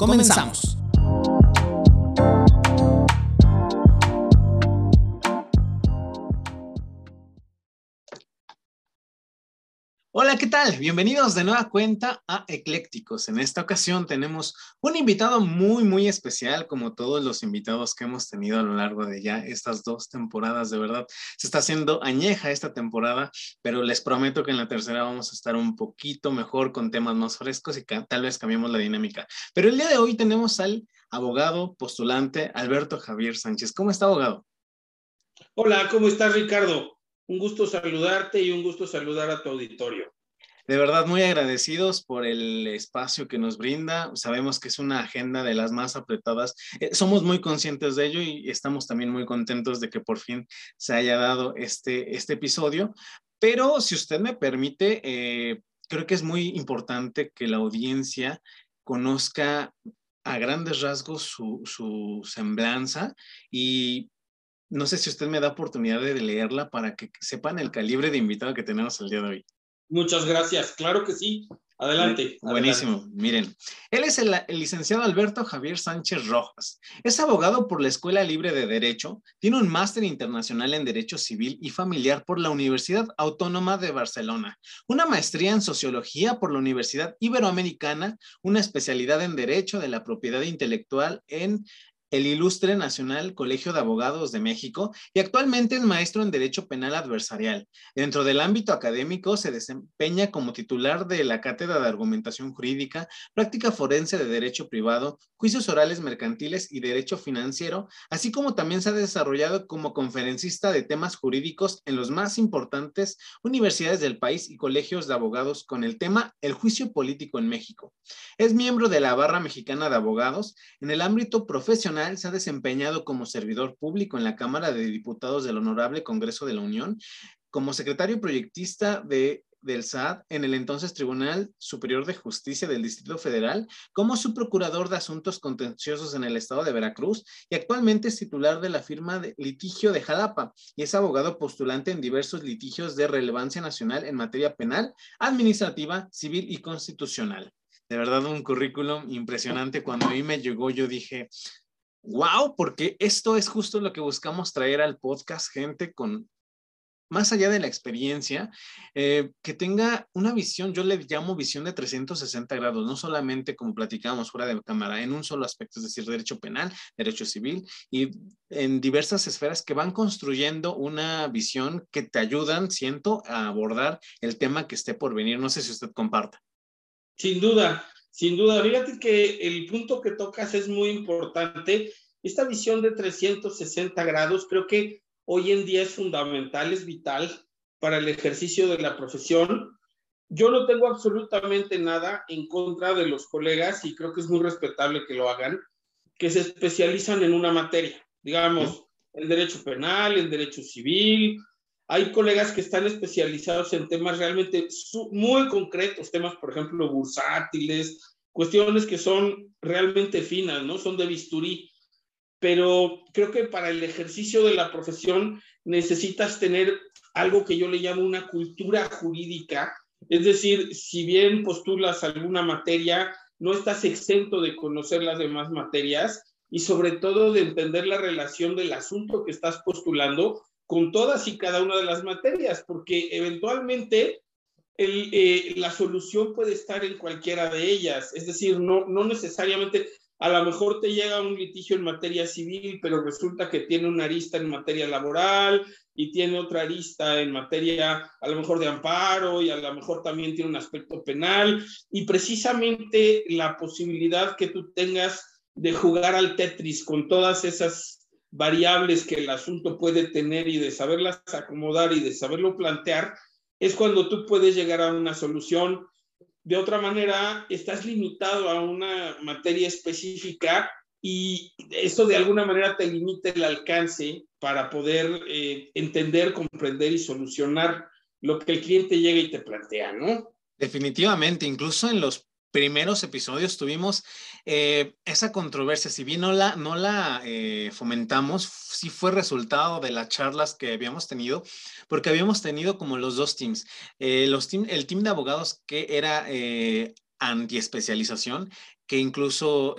comenzamos. Hola, ¿qué tal? Bienvenidos de nueva cuenta a Eclécticos. En esta ocasión tenemos un invitado muy, muy especial, como todos los invitados que hemos tenido a lo largo de ya estas dos temporadas. De verdad, se está haciendo añeja esta temporada, pero les prometo que en la tercera vamos a estar un poquito mejor con temas más frescos y tal vez cambiemos la dinámica. Pero el día de hoy tenemos al abogado postulante Alberto Javier Sánchez. ¿Cómo está, abogado? Hola, ¿cómo estás, Ricardo? Un gusto saludarte y un gusto saludar a tu auditorio. De verdad, muy agradecidos por el espacio que nos brinda. Sabemos que es una agenda de las más apretadas. Eh, somos muy conscientes de ello y estamos también muy contentos de que por fin se haya dado este, este episodio. Pero si usted me permite, eh, creo que es muy importante que la audiencia conozca a grandes rasgos su, su semblanza y no sé si usted me da oportunidad de leerla para que sepan el calibre de invitado que tenemos el día de hoy. Muchas gracias, claro que sí. Adelante. Buenísimo. Miren, él es el, licenciado Alberto Javier Sánchez Rojas. Es abogado por la Escuela Libre de Derecho, tiene un máster internacional en Derecho Civil y Familiar por la Universidad Autónoma de Barcelona, una maestría en Sociología por la Universidad Iberoamericana, una especialidad en Derecho de la Propiedad Intelectual en el Ilustre Nacional Colegio de Abogados de México y actualmente es maestro en Derecho Penal Adversarial. Dentro del ámbito académico se desempeña como titular de la Cátedra de Argumentación Jurídica, Práctica Forense de Derecho Privado, Juicios Orales Mercantiles y Derecho Financiero, así como también se ha desarrollado como conferencista de temas jurídicos en los más importantes universidades del país y colegios de abogados con el tema El juicio político en México. Es miembro de la Barra Mexicana de Abogados en el ámbito profesional se ha desempeñado como servidor público en la Cámara de Diputados del Honorable Congreso de la Unión, como secretario proyectista de del SAT en el entonces Tribunal Superior de Justicia del Distrito Federal, como su procurador de asuntos contenciosos en el estado de Veracruz y actualmente es titular de la firma de litigio de Jalapa y es abogado postulante en diversos litigios de relevancia nacional en materia penal, administrativa, civil y constitucional. De verdad, un currículum impresionante. Cuando a mí me llegó, yo dije, wow, porque esto es justo lo que buscamos traer al podcast, gente con más allá de la experiencia, eh, que tenga una visión, yo le llamo visión de 360 grados, no solamente como platicábamos fuera de cámara, en un solo aspecto, es decir, derecho penal, derecho civil y en diversas esferas que van construyendo una visión que te ayudan, siento, a abordar el tema que esté por venir. No sé si usted comparta. Sin duda, sin duda, fíjate que el punto que tocas es muy importante. Esta visión de 360 grados creo que hoy en día es fundamental, es vital para el ejercicio de la profesión. Yo no tengo absolutamente nada en contra de los colegas y creo que es muy respetable que lo hagan, que se especializan en una materia, digamos, el derecho penal, el derecho civil, hay colegas que están especializados en temas realmente muy concretos, temas, por ejemplo, bursátiles, cuestiones que son realmente finas, ¿no? Son de bisturí. Pero creo que para el ejercicio de la profesión necesitas tener algo que yo le llamo una cultura jurídica. Es decir, si bien postulas alguna materia, no estás exento de conocer las demás materias y sobre todo de entender la relación del asunto que estás postulando con todas y cada una de las materias, porque eventualmente eh, la solución puede estar en cualquiera de ellas. Es decir, no, necesariamente, a lo mejor te llega un litigio en materia civil, pero resulta que tiene una arista en materia laboral y tiene otra arista en materia a lo mejor de amparo y a lo mejor también tiene un aspecto penal. Y precisamente la posibilidad que tú tengas de jugar al Tetris con todas esas variables que el asunto puede tener y de saberlas acomodar y de saberlo plantear, es cuando tú puedes llegar a una solución de otra manera estás limitado a una materia específica y eso de alguna manera te limita el alcance para poder eh, entender, comprender y solucionar lo que el cliente llega y te plantea, ¿no? Definitivamente, incluso en los primeros episodios tuvimos eh, esa controversia, si bien no la, no la eh, fomentamos, sí fue resultado de las charlas que habíamos tenido, porque habíamos tenido como los dos teams, eh, los team, el team de abogados que era anti-especialización, que incluso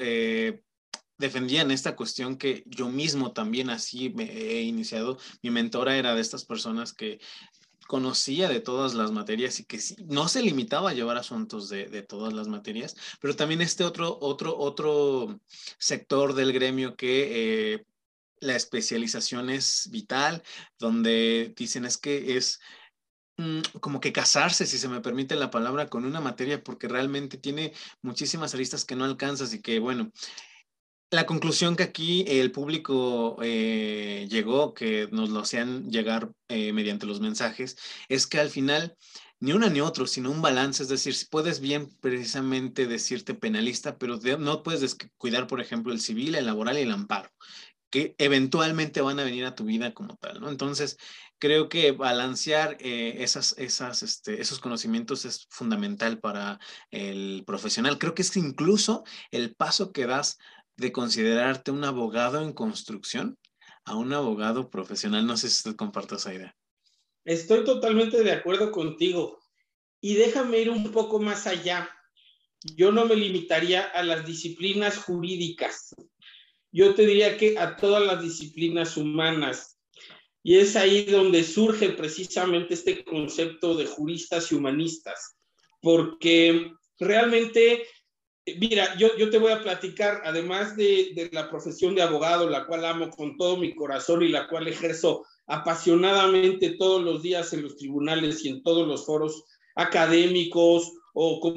defendían esta cuestión que yo mismo también así me he iniciado. Mi mentora era de estas personas que conocía de todas las materias y que no se limitaba a llevar asuntos de, todas las materias, pero también este otro, otro, otro sector del gremio que eh, la especialización es vital, donde dicen es que es mm, como que casarse, si se me permite la palabra, con una materia porque realmente tiene muchísimas aristas que no alcanzas y que, bueno, la conclusión que aquí el público eh, llegó, que nos lo hacían llegar eh, mediante los mensajes, es que al final ni una ni otro, sino un balance, es decir, si puedes bien precisamente decirte penalista, pero no puedes descuidar, por ejemplo, el civil, el laboral y el amparo, que eventualmente van a venir a tu vida como tal. Entonces, creo que balancear eh, esas, este, esos conocimientos es fundamental para el profesional. Creo que es incluso el paso que das de considerarte un abogado en construcción a un abogado profesional. No sé si usted comparte esa idea. Estoy totalmente de acuerdo contigo. Y déjame ir un poco más allá. Yo no me limitaría a las disciplinas jurídicas. Yo te diría que a todas las disciplinas humanas. Y es ahí donde surge precisamente este concepto de juristas y humanistas, porque realmente Mira, yo, yo te voy a platicar, además de, de, la profesión de abogado, la cual amo con todo mi corazón y la cual ejerzo apasionadamente todos los días en los tribunales y en todos los foros académicos o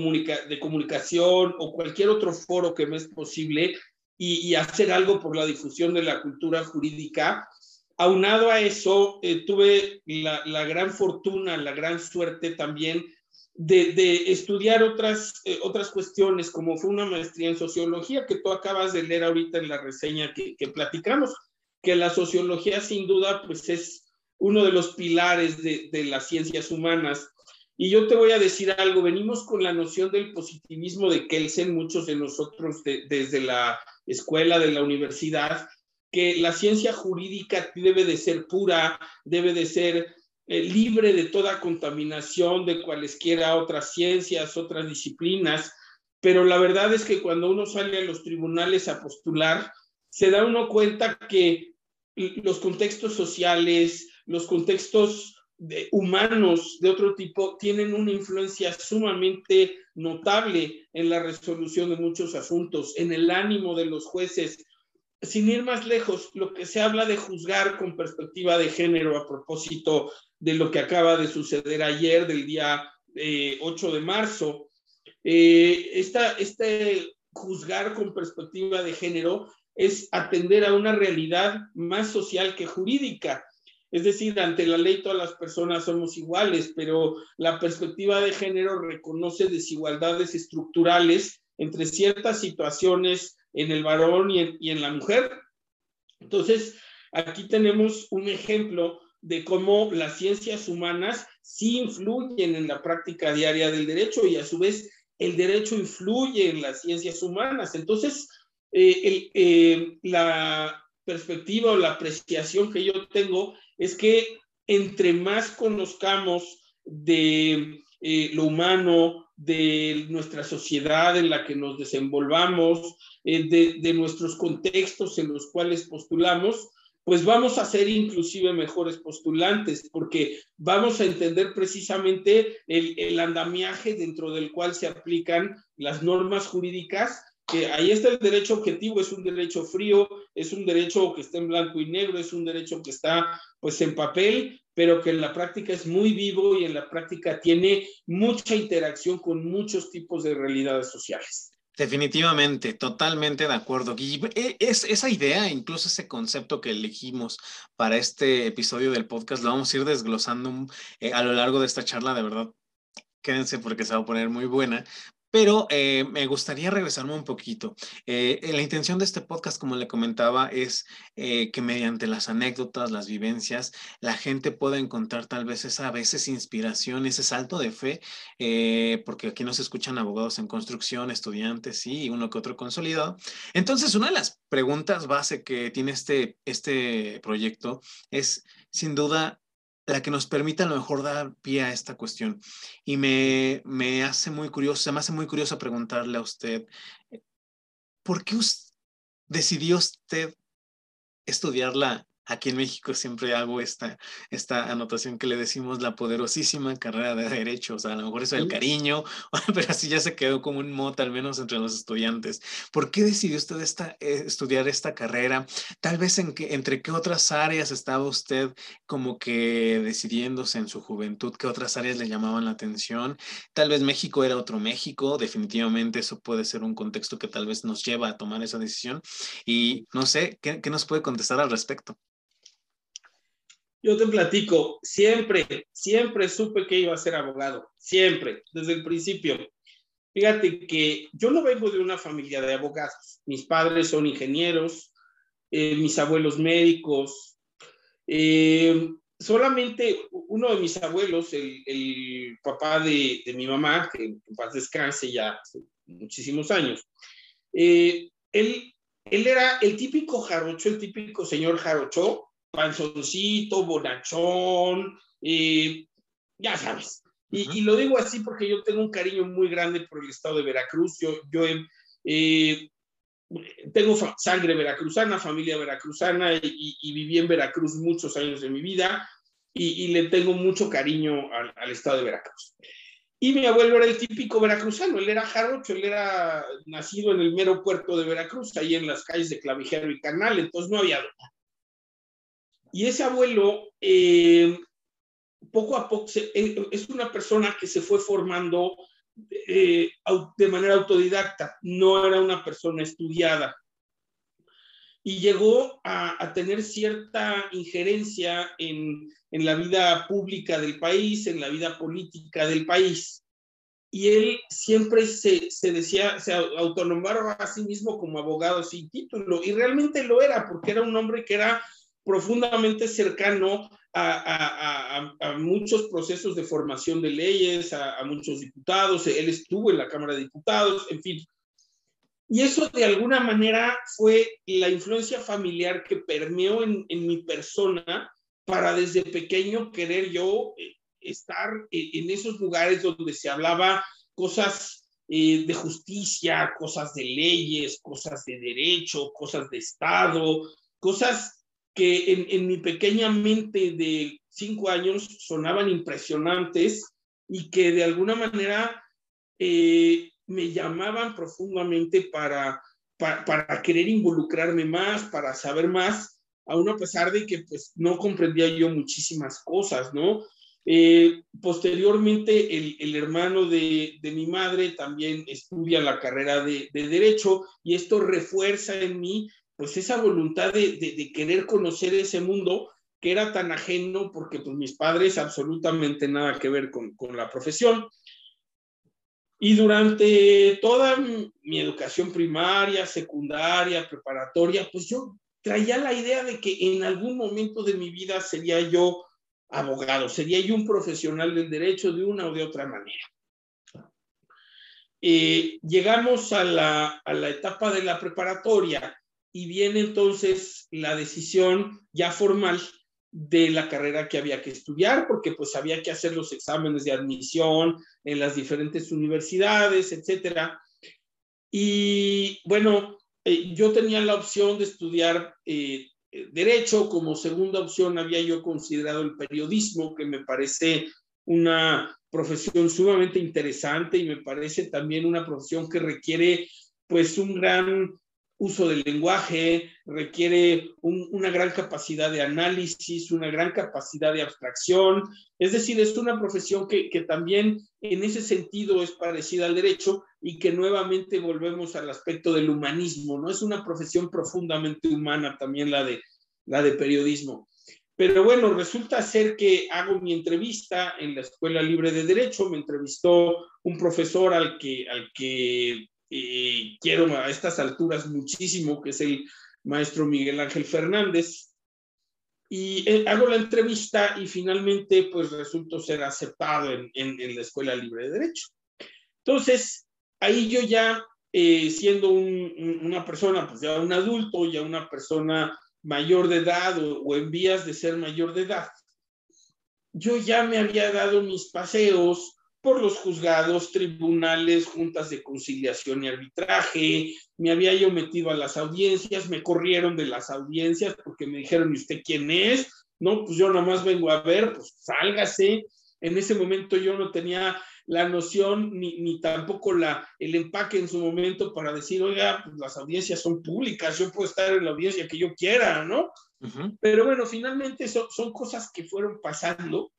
de comunicación o cualquier otro foro que me es posible y, hacer algo por la difusión de la cultura jurídica. Aunado a eso, eh, tuve la, la gran fortuna, la gran suerte también de, estudiar otras, eh, otras cuestiones, como fue una maestría en sociología que tú acabas de leer ahorita en la reseña que, platicamos, que la sociología sin duda pues es uno de los pilares de, las ciencias humanas. Y yo te voy a decir algo, venimos con la noción del positivismo de Kelsen, muchos de nosotros desde la escuela, de la universidad, que la ciencia jurídica debe de ser pura, debe de ser eh, libre de toda contaminación de cualesquiera otras ciencias, otras disciplinas, pero la verdad es que cuando uno sale a los tribunales a postular, se da uno cuenta que los contextos sociales, los contextos humanos de otro tipo tienen una influencia sumamente notable en la resolución de muchos asuntos, en el ánimo de los jueces, sin ir más lejos, lo que se habla de juzgar con perspectiva de género a propósito de lo que acaba de suceder ayer, del día 8 eh, de marzo, eh, este juzgar con perspectiva de género es atender a una realidad más social que jurídica. Es decir, ante la ley todas las personas somos iguales, pero la perspectiva de género reconoce desigualdades estructurales entre ciertas situaciones en el varón y en, la mujer. Entonces, aquí tenemos un ejemplo de cómo las ciencias humanas sí influyen en la práctica diaria del derecho y a su vez el derecho influye en las ciencias humanas. Entonces, eh, eh, la perspectiva o la apreciación que yo tengo es que entre más conozcamos de eh, lo humano, de nuestra sociedad en la que nos desenvolvamos, eh, de, nuestros contextos en los cuales postulamos, pues vamos a ser inclusive mejores postulantes, porque vamos a entender precisamente el, el, andamiaje dentro del cual se aplican las normas jurídicas, que ahí está el derecho objetivo, es un derecho frío, es un derecho que está en blanco y negro, es un derecho que está pues en papel, pero que en la práctica es muy vivo y en la práctica tiene mucha interacción con muchos tipos de realidades sociales. Definitivamente, totalmente de acuerdo. Y e, es, esa idea, incluso ese concepto que elegimos para este episodio del podcast, lo vamos a ir desglosando eh, a lo largo de esta charla, de verdad. quédense porque se va a poner muy buena. Pero eh, me gustaría regresarme un poquito. Eh, la intención de este podcast, como le comentaba, es eh, que mediante las anécdotas, las vivencias, la gente pueda encontrar tal vez esa a veces inspiración, ese salto de fe, porque aquí nos escuchan abogados en construcción, estudiantes, sí, uno que otro consolidado. Entonces, una de las preguntas base que tiene este, este proyecto es, sin duda, la que nos permita a lo mejor dar pie a esta cuestión. Y me, me hace muy curioso, me hace muy curioso preguntarle a usted, ¿por qué decidió usted estudiar la Aquí en México siempre hago esta, esta anotación que le decimos la poderosísima carrera de Derecho. O sea, a lo mejor eso es el cariño, pero así ya se quedó como un mote, al menos entre los estudiantes. ¿Por qué decidió usted esta, eh, estudiar esta carrera? Tal vez en que, entre qué otras áreas estaba usted como que decidiéndose en su juventud, qué otras áreas le llamaban la atención. Tal vez México era otro México, definitivamente eso puede ser un contexto que tal vez nos lleva a tomar esa decisión. Y no sé, ¿qué, qué nos puede contestar al respecto? Yo te platico, siempre, siempre supe que iba a ser abogado, siempre, desde el principio. Fíjate que yo no vengo de una familia de abogados. Mis padres son ingenieros, eh, mis abuelos médicos. Eh, solamente uno de mis abuelos, el, papá de, mi mamá, que en paz descanse ya hace muchísimos años, eh, él, él era el típico jarocho, el típico señor jarocho, panzoncito, bonachón, eh, ya sabes. Y, lo digo así porque yo tengo un cariño muy grande por el estado de Veracruz. Yo, yo eh, tengo sangre veracruzana, familia veracruzana y, viví en Veracruz muchos años de mi vida y, le tengo mucho cariño al, al, estado de Veracruz. Y mi abuelo era el típico veracruzano, él era jarocho, él era nacido en el mero puerto de Veracruz, ahí en las calles de Clavijero y Canal, entonces no había duda. Y ese abuelo, eh, poco a poco, eh, es una persona que se fue formando eh, de manera autodidacta, no era una persona estudiada. Y llegó a, tener cierta injerencia en, en, la vida pública del país, en la vida política del país. Y él siempre se, se decía, se autonombraba a sí mismo como abogado sin título, y realmente lo era, porque era un hombre que era profundamente cercano a, muchos procesos de formación de leyes, a, muchos diputados, él estuvo en la Cámara de Diputados, en fin. Y eso de alguna manera fue la influencia familiar que permeó en, mi persona para desde pequeño querer yo eh, estar en esos lugares donde se hablaba cosas eh, de justicia, cosas de leyes, cosas de derecho, cosas de Estado, cosas que en, mi pequeña mente de cinco años sonaban impresionantes y que de alguna manera eh, me llamaban profundamente para, para, querer involucrarme más, para saber más, aún a pesar de que pues no comprendía yo muchísimas cosas, ¿no? Eh, posteriormente, el, el hermano de, de, mi madre también estudia la carrera de, de, Derecho y esto refuerza en mí pues esa voluntad de, querer conocer ese mundo que era tan ajeno porque pues mis padres absolutamente nada que ver con, la profesión. Y durante toda mi educación primaria, secundaria, preparatoria, pues yo traía la idea de que en algún momento de mi vida sería yo abogado, sería yo un profesional del derecho de una o de otra manera. Eh, llegamos a la, a la etapa de la preparatoria y viene entonces la decisión ya formal de la carrera que había que estudiar, porque pues había que hacer los exámenes de admisión en las diferentes universidades, etcétera. Y bueno, eh, yo tenía la opción de estudiar eh, derecho, como segunda opción había yo considerado el periodismo, que me parece una profesión sumamente interesante y me parece también una profesión que requiere pues un gran uso del lenguaje, requiere una gran capacidad de análisis, una gran capacidad de abstracción. Es decir, es una profesión que, también en ese sentido es parecida al derecho y que nuevamente volvemos al aspecto del humanismo, ¿no? Es una profesión profundamente humana también la de, la de periodismo. Pero bueno, resulta ser que hago mi entrevista en la Escuela Libre de Derecho, me entrevistó un profesor al que, al que quiero a estas alturas muchísimo, que es el maestro Miguel Ángel Fernández, y eh, hago la entrevista y finalmente pues resulto ser aceptado en, en, la Escuela Libre de Derecho. Entonces, ahí yo ya, eh, siendo una persona, pues ya un adulto, ya una persona mayor de edad o, en vías de ser mayor de edad, yo ya me había dado mis paseos por los juzgados, tribunales, juntas de conciliación y arbitraje, me había yo metido a las audiencias, me corrieron de las audiencias porque me dijeron, ¿y usted quién es? No, pues yo nomás vengo a ver, pues sálgase. En ese momento yo no tenía la noción ni, ni, tampoco la, el empaque en su momento para decir, oiga, pues las audiencias son públicas, yo puedo estar en la audiencia que yo quiera, ¿no? Pero bueno, finalmente son, son cosas que fueron pasando,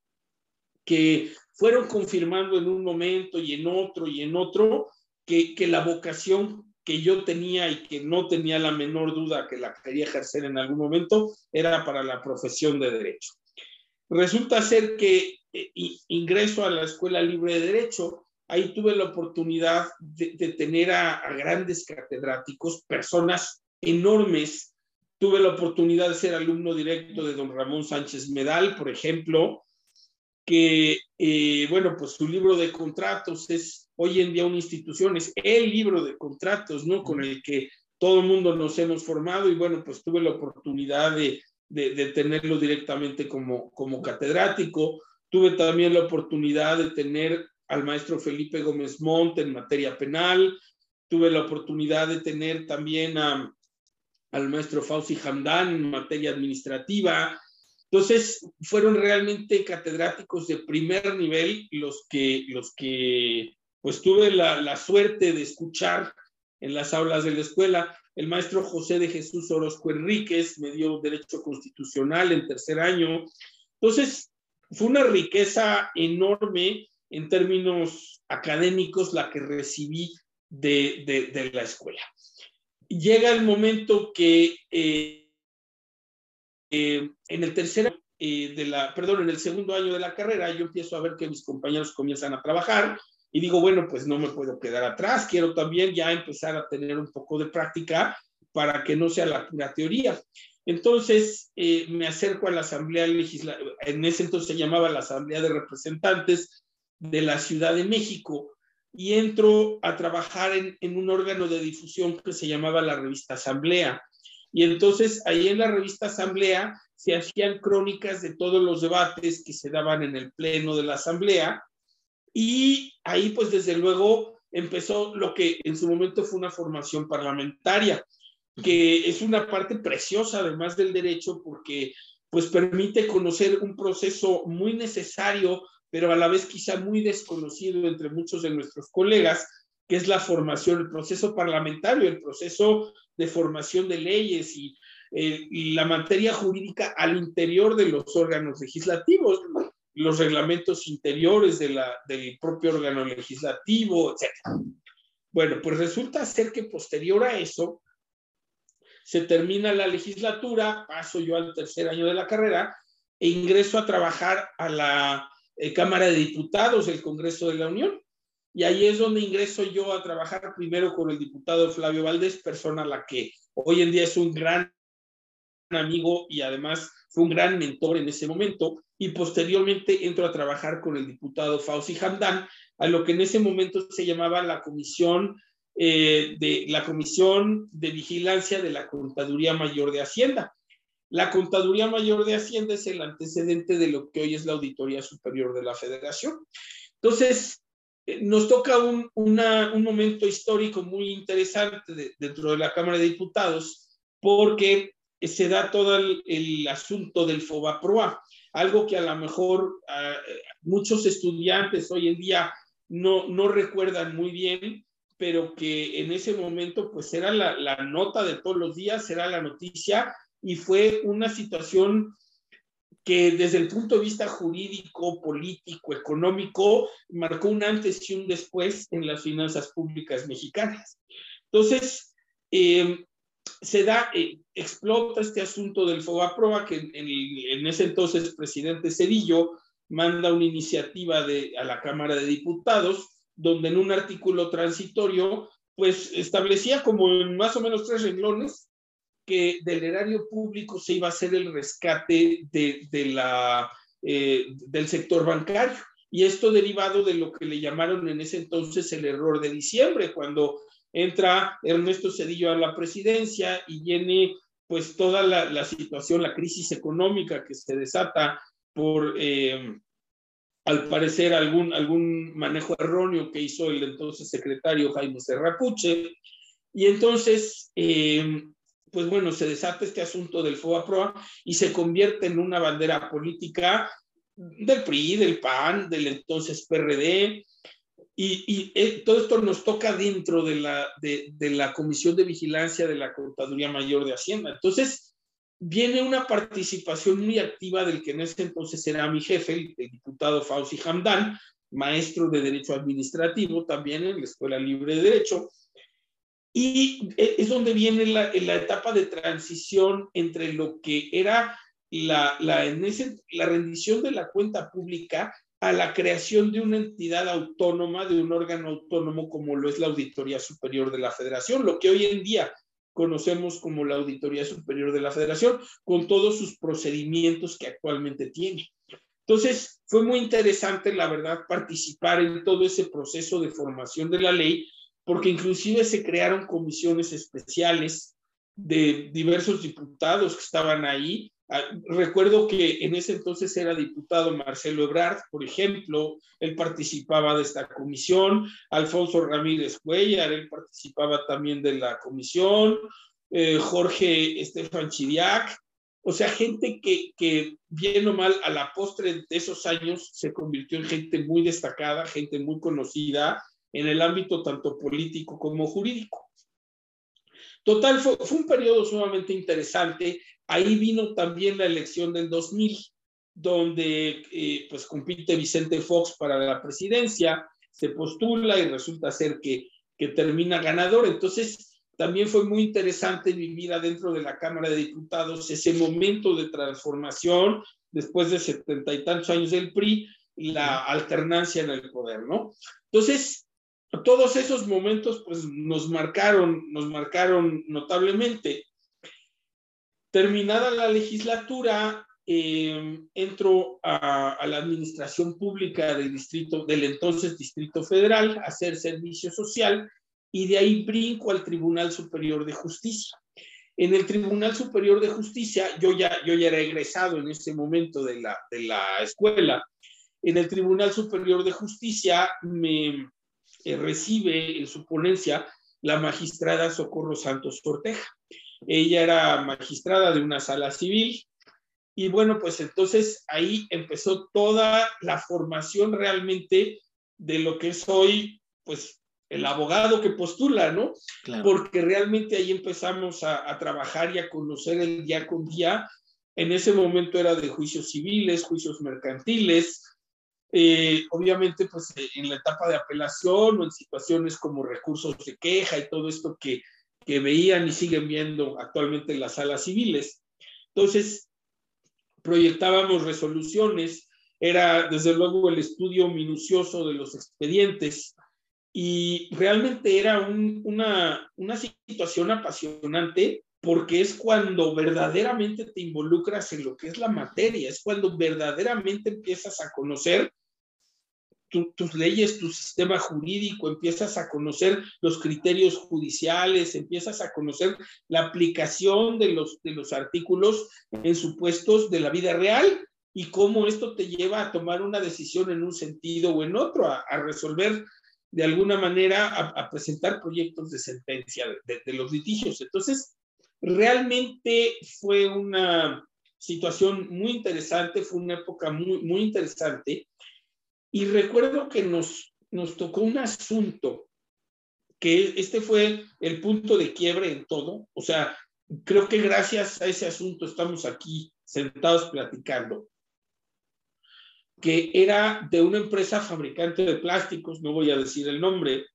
que fueron confirmando en un momento y en otro y en otro, que, que la vocación que yo tenía y que no tenía la menor duda que la quería ejercer en algún momento era para la profesión de derecho. Resulta ser que eh, ingreso a la Escuela Libre de Derecho, ahí tuve la oportunidad de, tener a, grandes catedráticos, personas enormes. Tuve la oportunidad de ser alumno directo de don Ramón Sánchez Medal, por ejemplo, que, eh, bueno, pues su libro de contratos es hoy en día una institución, es el libro de contratos, ¿no? Con el que todo el mundo nos hemos formado y bueno, pues tuve la oportunidad de, de, tenerlo directamente como, como catedrático. Tuve también la oportunidad de tener al maestro Felipe Gómez Montt en materia penal. Tuve la oportunidad de tener también al maestro Fauci Hamdan en materia administrativa. Entonces, fueron realmente catedráticos de primer nivel los que, los que pues tuve la, la suerte de escuchar en las aulas de la escuela. El maestro José de Jesús Orozco Enríquez me dio Derecho Constitucional en tercer año. Entonces, fue una riqueza enorme en términos académicos la que recibí de, la escuela. Llega el momento que eh, eh, en el tercer eh, de la, perdón, en el segundo año de la carrera, yo empiezo a ver que mis compañeros comienzan a trabajar y digo, bueno, pues no me puedo quedar atrás, quiero también ya empezar a tener un poco de práctica para que no sea la pura teoría. Entonces eh, me acerco a la Asamblea Legislativa, en ese entonces se llamaba la Asamblea de Representantes de la Ciudad de México, y entro a trabajar en, un órgano de difusión que se llamaba la revista Asamblea. Y entonces ahí en la revista Asamblea se hacían crónicas de todos los debates que se daban en el pleno de la Asamblea. Y ahí pues desde luego empezó lo que en su momento fue una formación parlamentaria que es una parte preciosa además del derecho porque pues permite conocer un proceso muy necesario, pero a la vez quizá muy desconocido entre muchos de nuestros colegas, que es la formación, el proceso parlamentario, el proceso de formación de leyes y, eh, la materia jurídica al interior de los órganos legislativos, los reglamentos interiores del propio órgano legislativo, etc. Bueno, pues resulta ser que posterior a eso, se termina la legislatura, paso yo al tercer año de la carrera e ingreso a trabajar a la eh, Cámara de Diputados del Congreso de la Unión. Y ahí es donde ingreso yo a trabajar primero con el diputado Flavio Valdés, persona la que hoy en día es un gran amigo y además fue un gran mentor en ese momento. Y posteriormente entro a trabajar con el diputado Fauci Hamdan, a lo que en ese momento se llamaba la Comisión eh, de la Comisión de Vigilancia de la Contaduría Mayor de Hacienda. La Contaduría Mayor de Hacienda es el antecedente de lo que hoy es la Auditoría Superior de la Federación. Entonces, nos toca un, un momento histórico muy interesante dentro de la Cámara de Diputados porque se da todo el, el asunto del FOBAPROA, algo que a lo mejor ah, muchos estudiantes hoy en día no, no recuerdan muy bien, pero que en ese momento pues era la, la, nota de todos los días, era la noticia y fue una situación que desde el punto de vista jurídico, político, económico, marcó un antes y un después en las finanzas públicas mexicanas. Entonces, eh, se da, eh, explota este asunto del FOBAPROA, que en, ese entonces presidente Cedillo manda una iniciativa a la Cámara de Diputados, donde en un artículo transitorio, pues establecía como en más o menos tres renglones que del erario público se iba a hacer el rescate de, de la, eh, del sector bancario. Y esto derivado de lo que le llamaron en ese entonces el error de diciembre, cuando entra Ernesto Cedillo a la presidencia y viene pues toda la, situación, la crisis económica que se desata por, eh, al parecer, algún, algún manejo erróneo que hizo el entonces secretario Jaime Serrapuche. Y entonces, eh, pues bueno, se desata este asunto del FOA-PROA y se convierte en una bandera política del PRI, del PAN, del entonces PRD, y, eh, todo esto nos toca dentro de la, de, la Comisión de Vigilancia de la Contaduría Mayor de Hacienda. Entonces, viene una participación muy activa del que en ese entonces era mi jefe, el, diputado Fauci Hamdan, maestro de Derecho Administrativo también en la Escuela Libre de Derecho. Y eh, es donde viene la, la etapa de transición entre lo que era la, la, en ese, la rendición de la cuenta pública a la creación de una entidad autónoma, de un órgano autónomo como lo es la Auditoría Superior de la Federación, lo que hoy en día conocemos como la Auditoría Superior de la Federación, con todos sus procedimientos que actualmente tiene. Entonces, fue muy interesante, la verdad, participar en todo ese proceso de formación de la ley, porque inclusive se crearon comisiones especiales de diversos diputados que estaban ahí. Ah, recuerdo que en ese entonces era diputado Marcelo Ebrard, por ejemplo, él participaba de esta comisión, Alfonso Ramírez Cuellar, él participaba también de la comisión, eh, Jorge Estefan Chiriac, o sea, gente que, que, bien o mal, a la postre de esos años se convirtió en gente muy destacada, gente muy conocida en el ámbito tanto político como jurídico. Total, fue, fue, un periodo sumamente interesante Ahí vino también la elección del 2000, donde eh, pues compite Vicente Fox para la presidencia, se postula y resulta ser que, que termina ganador. Entonces, también fue muy interesante vivir adentro de la Cámara de Diputados ese momento de transformación después de setenta y tantos años del PRI y la alternancia en el poder, ¿no? Entonces, todos esos momentos pues nos marcaron, nos marcaron notablemente. Terminada la legislatura, eh, entro a, la administración pública del distrito, del entonces Distrito Federal, a hacer servicio social y de ahí brinco al Tribunal Superior de Justicia. En el Tribunal Superior de Justicia, yo ya, yo ya era egresado en ese momento de la, de la escuela, en el Tribunal Superior de Justicia me eh, recibe en su ponencia la magistrada Socorro Santos Orteja. Ella era magistrada de una sala civil y bueno, pues entonces ahí empezó toda la formación realmente de lo que es hoy, pues el abogado que postula, ¿no? Porque realmente ahí empezamos a, trabajar y a conocer el día con día. En ese momento era de juicios civiles, juicios mercantiles, eh, obviamente pues en la etapa de apelación o en situaciones como recursos de queja y todo esto que que veían y siguen viendo actualmente en las salas civiles. Entonces, proyectábamos resoluciones, era desde luego el estudio minucioso de los expedientes y realmente era una, una situación apasionante porque es cuando verdaderamente te involucras en lo que es la materia, es cuando verdaderamente empiezas a conocer tus leyes, tu sistema jurídico, empiezas a conocer los criterios judiciales, empiezas a conocer la aplicación de los, de los artículos en supuestos de la vida real y cómo esto te lleva a tomar una decisión en un sentido o en otro, a, resolver de alguna manera, a, presentar proyectos de sentencia de, de los litigios. Entonces, realmente fue una situación muy interesante, fue una época muy, muy interesante y recuerdo que nos, nos tocó un asunto, que este fue el punto de quiebre en todo. O sea, creo que gracias a ese asunto estamos aquí sentados platicando, que era de una empresa fabricante de plásticos, no voy a decir el nombre,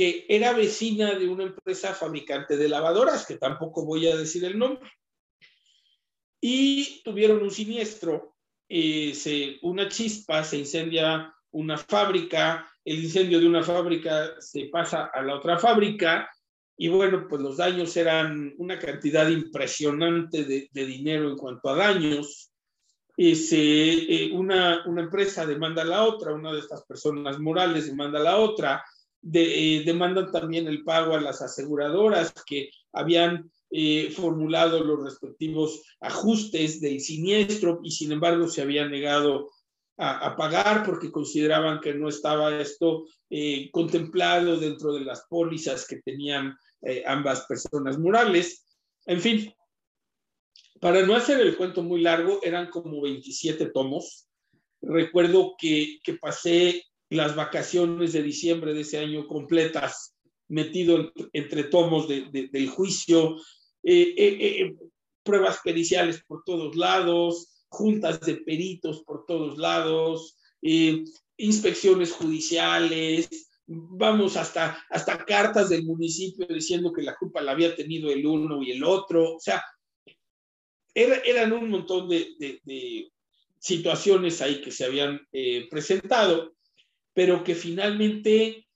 que era vecina de una empresa fabricante de lavadoras, que tampoco voy a decir el nombre. Y tuvieron un siniestro, eh, una chispa, se incendia una fábrica, el incendio de una fábrica se pasa a la otra fábrica y bueno, pues los daños eran una cantidad impresionante de, dinero en cuanto a daños. Eh, una, una, empresa demanda a la otra, una de estas personas morales demanda a la otra, de, eh, demandan también el pago a las aseguradoras que habían eh, formulado los respectivos ajustes del siniestro y sin embargo se habían negado a, pagar porque consideraban que no estaba esto eh, contemplado dentro de las pólizas que tenían eh, ambas personas morales. En fin, para no hacer el cuento muy largo, eran como 27 tomos. Recuerdo que, que pasé las vacaciones de diciembre de ese año completas metido entre tomos de, del juicio, eh, pruebas periciales por todos lados, juntas de peritos por todos lados, eh, inspecciones judiciales, vamos hasta, hasta cartas del municipio diciendo que la culpa la había tenido el uno y el otro, o sea, eran un montón de, situaciones ahí que se habían eh, presentado, pero que finalmente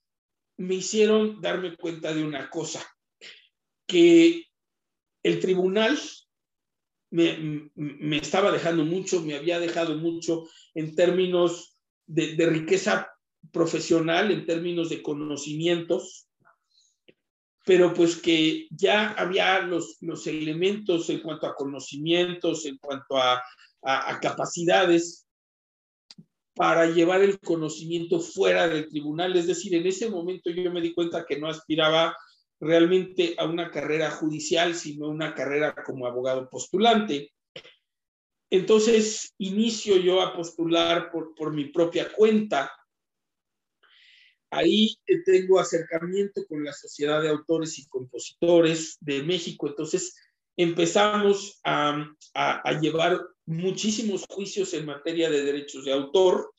me hicieron darme cuenta de una cosa, que el tribunal me, estaba dejando mucho, me había dejado mucho en términos de, riqueza profesional, en términos de conocimientos, pero pues que ya había los, los elementos en cuanto a conocimientos, en cuanto a, a, capacidades para llevar el conocimiento fuera del tribunal. Es decir, en ese momento yo me di cuenta que no aspiraba realmente a una carrera judicial, sino una carrera como abogado postulante. Entonces, inicio yo a postular por, por mi propia cuenta. Ahí tengo acercamiento con la Sociedad de Autores y Compositores de México. Entonces, empezamos a, a, llevar muchísimos juicios en materia de derechos de autor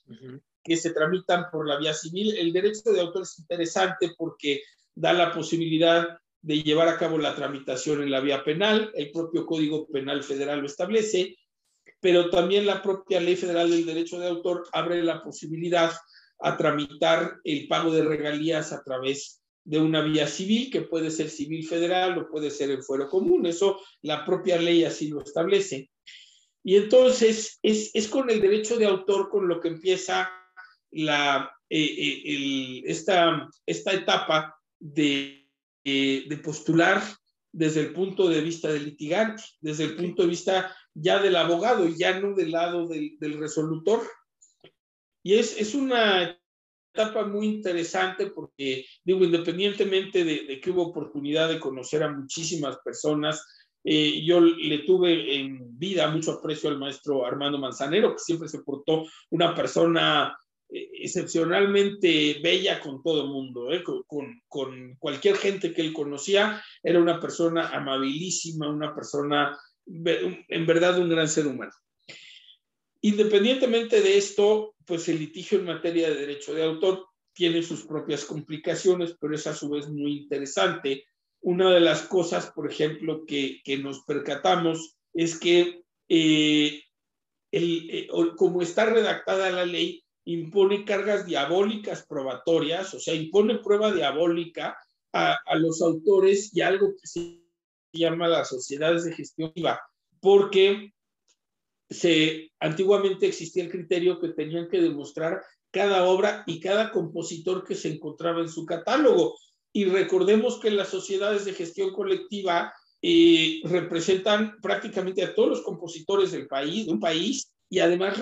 que se tramitan por la vía civil. El derecho de autor es interesante porque da la posibilidad de llevar a cabo la tramitación en la vía penal, el propio Código Penal Federal lo establece, pero también la propia Ley Federal del Derecho de Autor abre la posibilidad a tramitar el pago de regalías a través de una vía civil, que puede ser civil federal o puede ser el fuero común. Eso la propia ley así lo establece. Y entonces es, es con el derecho de autor con lo que empieza la, eh, eh, esta, esta etapa de, eh, de, postular desde el punto de vista del litigante, desde el punto de vista ya del abogado y ya no del lado del, del resolutor. Y es, es, una etapa muy interesante porque, digo, independientemente de, de que hubo oportunidad de conocer a muchísimas personas, eh, yo le tuve en vida mucho aprecio al maestro Armando Manzanero, que siempre se portó una persona eh, excepcionalmente bella con todo el mundo, ¿eh? con, con, cualquier gente que él conocía, era una persona amabilísima, una persona, en verdad, un gran ser humano. Independientemente de esto, pues el litigio en materia de derecho de autor tiene sus propias complicaciones, pero es a su vez muy interesante. Una de las cosas, por ejemplo, que, nos percatamos es que eh, el, como está redactada la ley, impone cargas diabólicas probatorias, o sea, impone prueba diabólica a, los autores y algo que se llama las sociedades de gestión IVA, porque se, antiguamente existía el criterio que tenían que demostrar cada obra y cada compositor que se encontraba en su catálogo. Y recordemos que las sociedades de gestión colectiva eh, representan prácticamente a todos los compositores del país, de un país, y además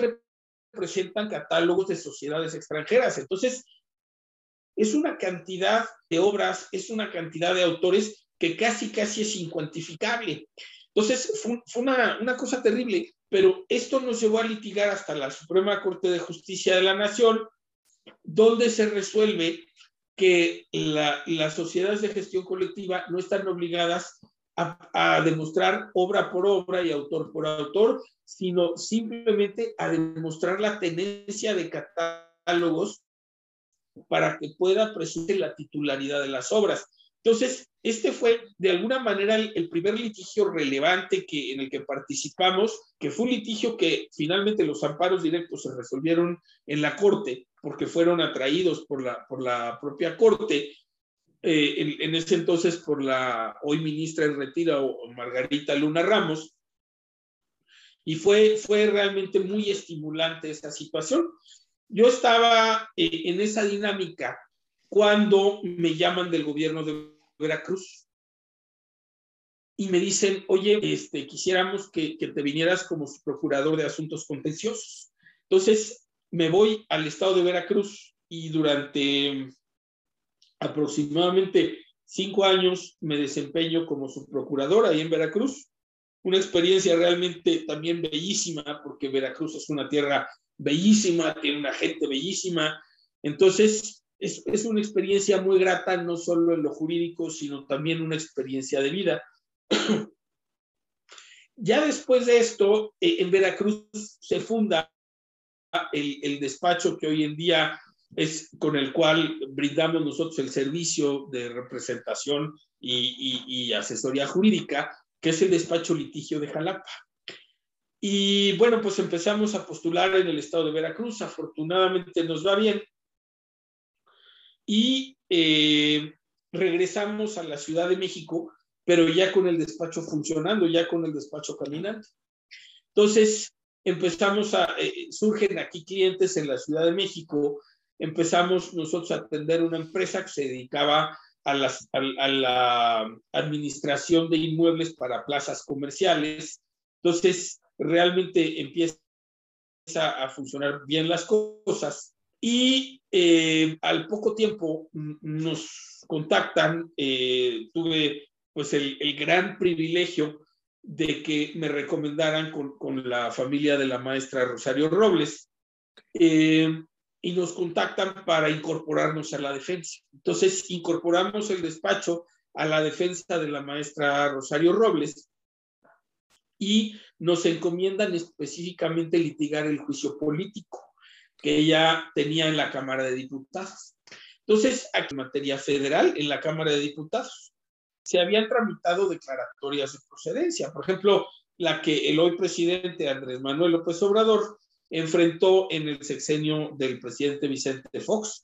presentan catálogos de sociedades extranjeras. Entonces, es una cantidad de obras, es una cantidad de autores que casi, casi es incuantificable. Entonces, fue, una, una, cosa terrible, pero esto nos llevó a litigar hasta la Suprema Corte de Justicia de la Nación, donde se resuelve que las sociedades de gestión colectiva no están obligadas a, demostrar obra por obra y autor por autor, sino simplemente a demostrar la tenencia de catálogos para que pueda presumir la titularidad de las obras. Entonces, este fue de alguna manera el, primer litigio relevante que, en el que participamos, que fue un litigio que finalmente los amparos directos se resolvieron en la Corte, porque fueron atraídos por la, por la propia Corte, eh, en, ese entonces por la hoy ministra en retiro, Margarita Luna Ramos, y fue, fue realmente muy estimulante esa situación. Yo estaba eh, en esa dinámica cuando me llaman del gobierno de Veracruz y me dicen, oye, este, quisiéramos que, te vinieras como procurador de asuntos contenciosos. Entonces, me voy al estado de Veracruz y durante aproximadamente cinco años me desempeño como su procurador ahí en Veracruz. Una experiencia realmente también bellísima, porque Veracruz es una tierra bellísima, tiene una gente bellísima. Entonces, es, es, una experiencia muy grata, no solo en lo jurídico, sino también una experiencia de vida. ya después de esto, eh, en Veracruz se funda el, el, despacho que hoy en día es con el cual brindamos nosotros el servicio de representación y, y, y asesoría jurídica, que es el despacho litigio de Jalapa. Y bueno, pues empezamos a postular en el estado de Veracruz. Afortunadamente nos va bien y eh, regresamos a la Ciudad de México, pero ya con el despacho funcionando, ya con el despacho caminante. Entonces, empezamos a, eh, surgen aquí clientes en la Ciudad de México, empezamos nosotros a atender una empresa que se dedicaba a, las, a, la administración de inmuebles para plazas comerciales. Entonces, realmente empieza a funcionar bien las cosas y eh, al poco tiempo nos contactan, eh, tuve pues el, gran privilegio de que me recomendaran con, con, la familia de la maestra Rosario Robles eh, y nos contactan para incorporarnos a la defensa. Entonces incorporamos el despacho a la defensa de la maestra Rosario Robles y nos encomiendan específicamente litigar el juicio político que ella tenía en la Cámara de Diputados. Entonces, aquí en materia federal, en la Cámara de Diputados, se habían tramitado declaratorias de procedencia. Por ejemplo, la que el hoy presidente Andrés Manuel López Obrador enfrentó en el sexenio del presidente Vicente Fox.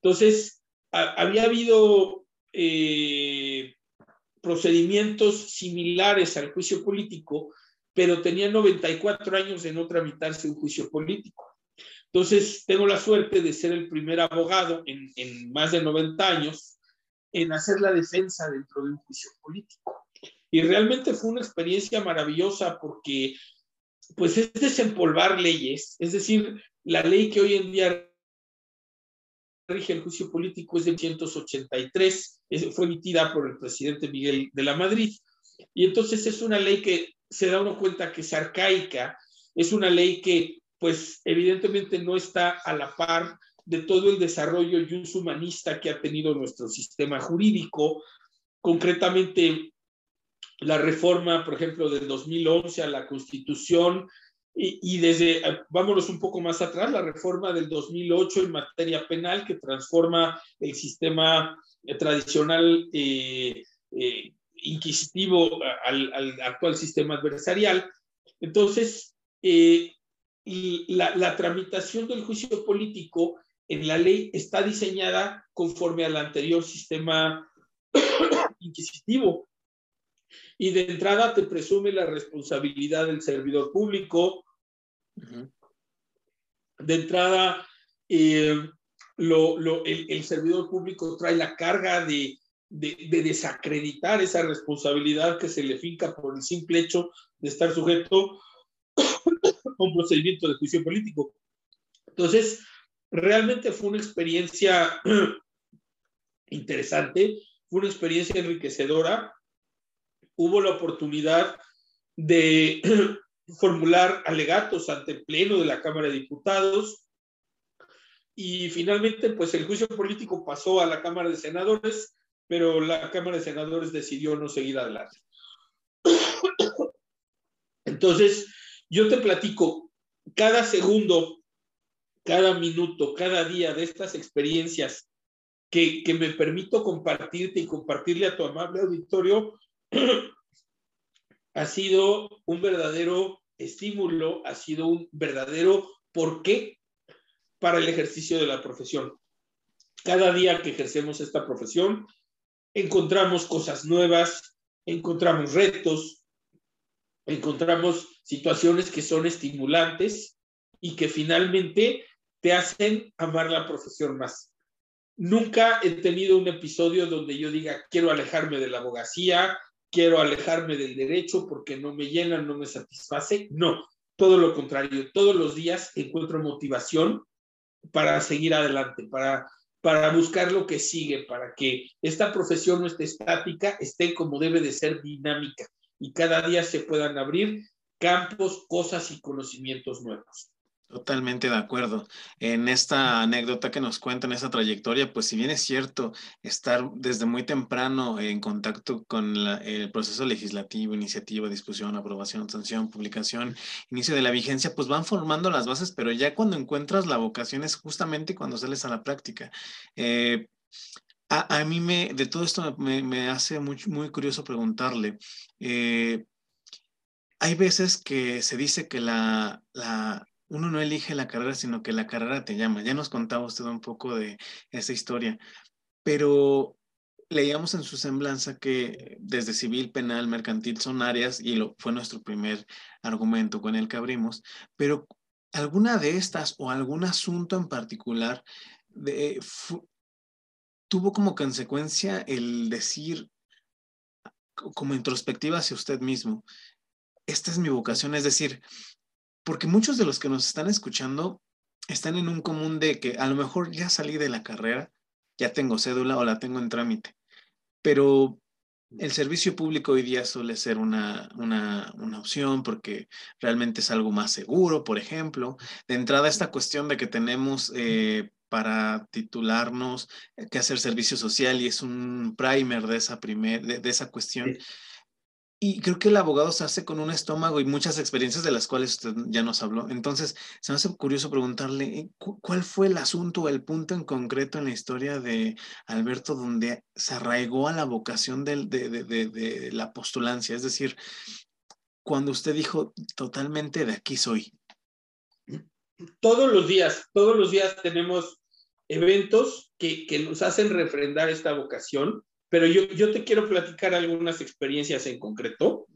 Entonces, había habido eh, procedimientos similares al juicio político, pero tenía 94 años de no tramitarse un juicio político. Entonces, tengo la suerte de ser el primer abogado en, en más de 90 años en hacer la defensa dentro de un juicio político. Y realmente fue una experiencia maravillosa porque pues es desempolvar leyes, es decir, la ley que hoy en día rige el juicio político es de 1983, fue emitida por el presidente Miguel de la Madrid, y entonces es una ley que se da uno cuenta que es arcaica, es una ley que pues evidentemente no está a la par de todo el desarrollo y uso humanista que ha tenido nuestro sistema jurídico, concretamente la reforma, por ejemplo, del 2011 a la Constitución y, desde, vámonos un poco más atrás, la reforma del 2008 en materia penal que transforma el sistema eh, tradicional eh, eh, inquisitivo al, al, actual sistema adversarial. Entonces, la, la tramitación del juicio político en la ley está diseñada conforme al anterior sistema inquisitivo. Y de entrada te presume la responsabilidad del servidor público. De entrada, eh, lo, lo, el, el, servidor público trae la carga de, de, de, desacreditar esa responsabilidad que se le finca por el simple hecho de estar sujeto un procedimiento de juicio político. Entonces, realmente fue una experiencia interesante, fue una experiencia enriquecedora. Hubo la oportunidad de formular alegatos ante el Pleno de la Cámara de Diputados y finalmente, pues el juicio político pasó a la Cámara de Senadores, pero la Cámara de Senadores decidió no seguir adelante. Entonces, yo te platico, cada segundo cada minuto, cada día de estas experiencias que, que me permito compartirte y compartirle a tu amable auditorio, ha sido un verdadero estímulo, ha sido un verdadero porqué para el ejercicio de la profesión. Cada día que ejercemos esta profesión, encontramos cosas nuevas, encontramos retos, encontramos situaciones que son estimulantes y que finalmente te hacen amar la profesión más. Nunca he tenido un episodio donde yo diga, quiero alejarme de la abogacía, quiero alejarme del derecho porque no me llena, no me satisface. No, todo lo contrario. Todos los días encuentro motivación para seguir adelante, para, para buscar lo que sigue, para que esta profesión no esté estática, esté como debe de ser dinámica y cada día se puedan abrir campos, cosas y conocimientos nuevos. Totalmente de acuerdo. En esta anécdota que nos cuenta, en esta trayectoria, pues si bien es cierto estar desde muy temprano en contacto con el proceso legislativo, iniciativa, discusión, aprobación, sanción, publicación, inicio de la vigencia, pues van formando las bases, pero ya cuando encuentras la vocación es justamente cuando sales a la práctica. Eh, a, mí me, de todo esto me, hace muy, muy curioso preguntarle. Eh, hay veces que se dice que la, la uno no elige la carrera, sino que la carrera te llama. Ya nos contaba usted un poco de esa historia, pero leíamos en su semblanza que desde civil, penal, mercantil son áreas, y lo, fue nuestro primer argumento con el que abrimos, pero alguna de estas o algún asunto en particular de, tuvo como consecuencia el decir como introspectiva hacia usted mismo, esta es mi vocación, es decir, porque muchos de los que nos están escuchando están en un común de que a lo mejor ya salí de la carrera, ya tengo cédula o la tengo en trámite, pero el servicio público hoy día suele ser una, una, opción porque realmente es algo más seguro, por ejemplo. De entrada, esta cuestión de que tenemos eh, para titularnos eh, que hacer servicio social y es un primer de esa, primer, de, esa cuestión. Y creo que el abogado se hace con un estómago y muchas experiencias de las cuales usted ya nos habló. Entonces, se me hace curioso preguntarle, eh, ¿cuál fue el asunto el punto en concreto en la historia de Alberto donde se arraigó a la vocación de, de, de, de la postulancia? Es decir, cuando usted dijo, totalmente de aquí soy. Todos los días, todos los días tenemos eventos que, que nos hacen refrendar esta vocación pero yo, yo te quiero platicar algunas experiencias en concreto,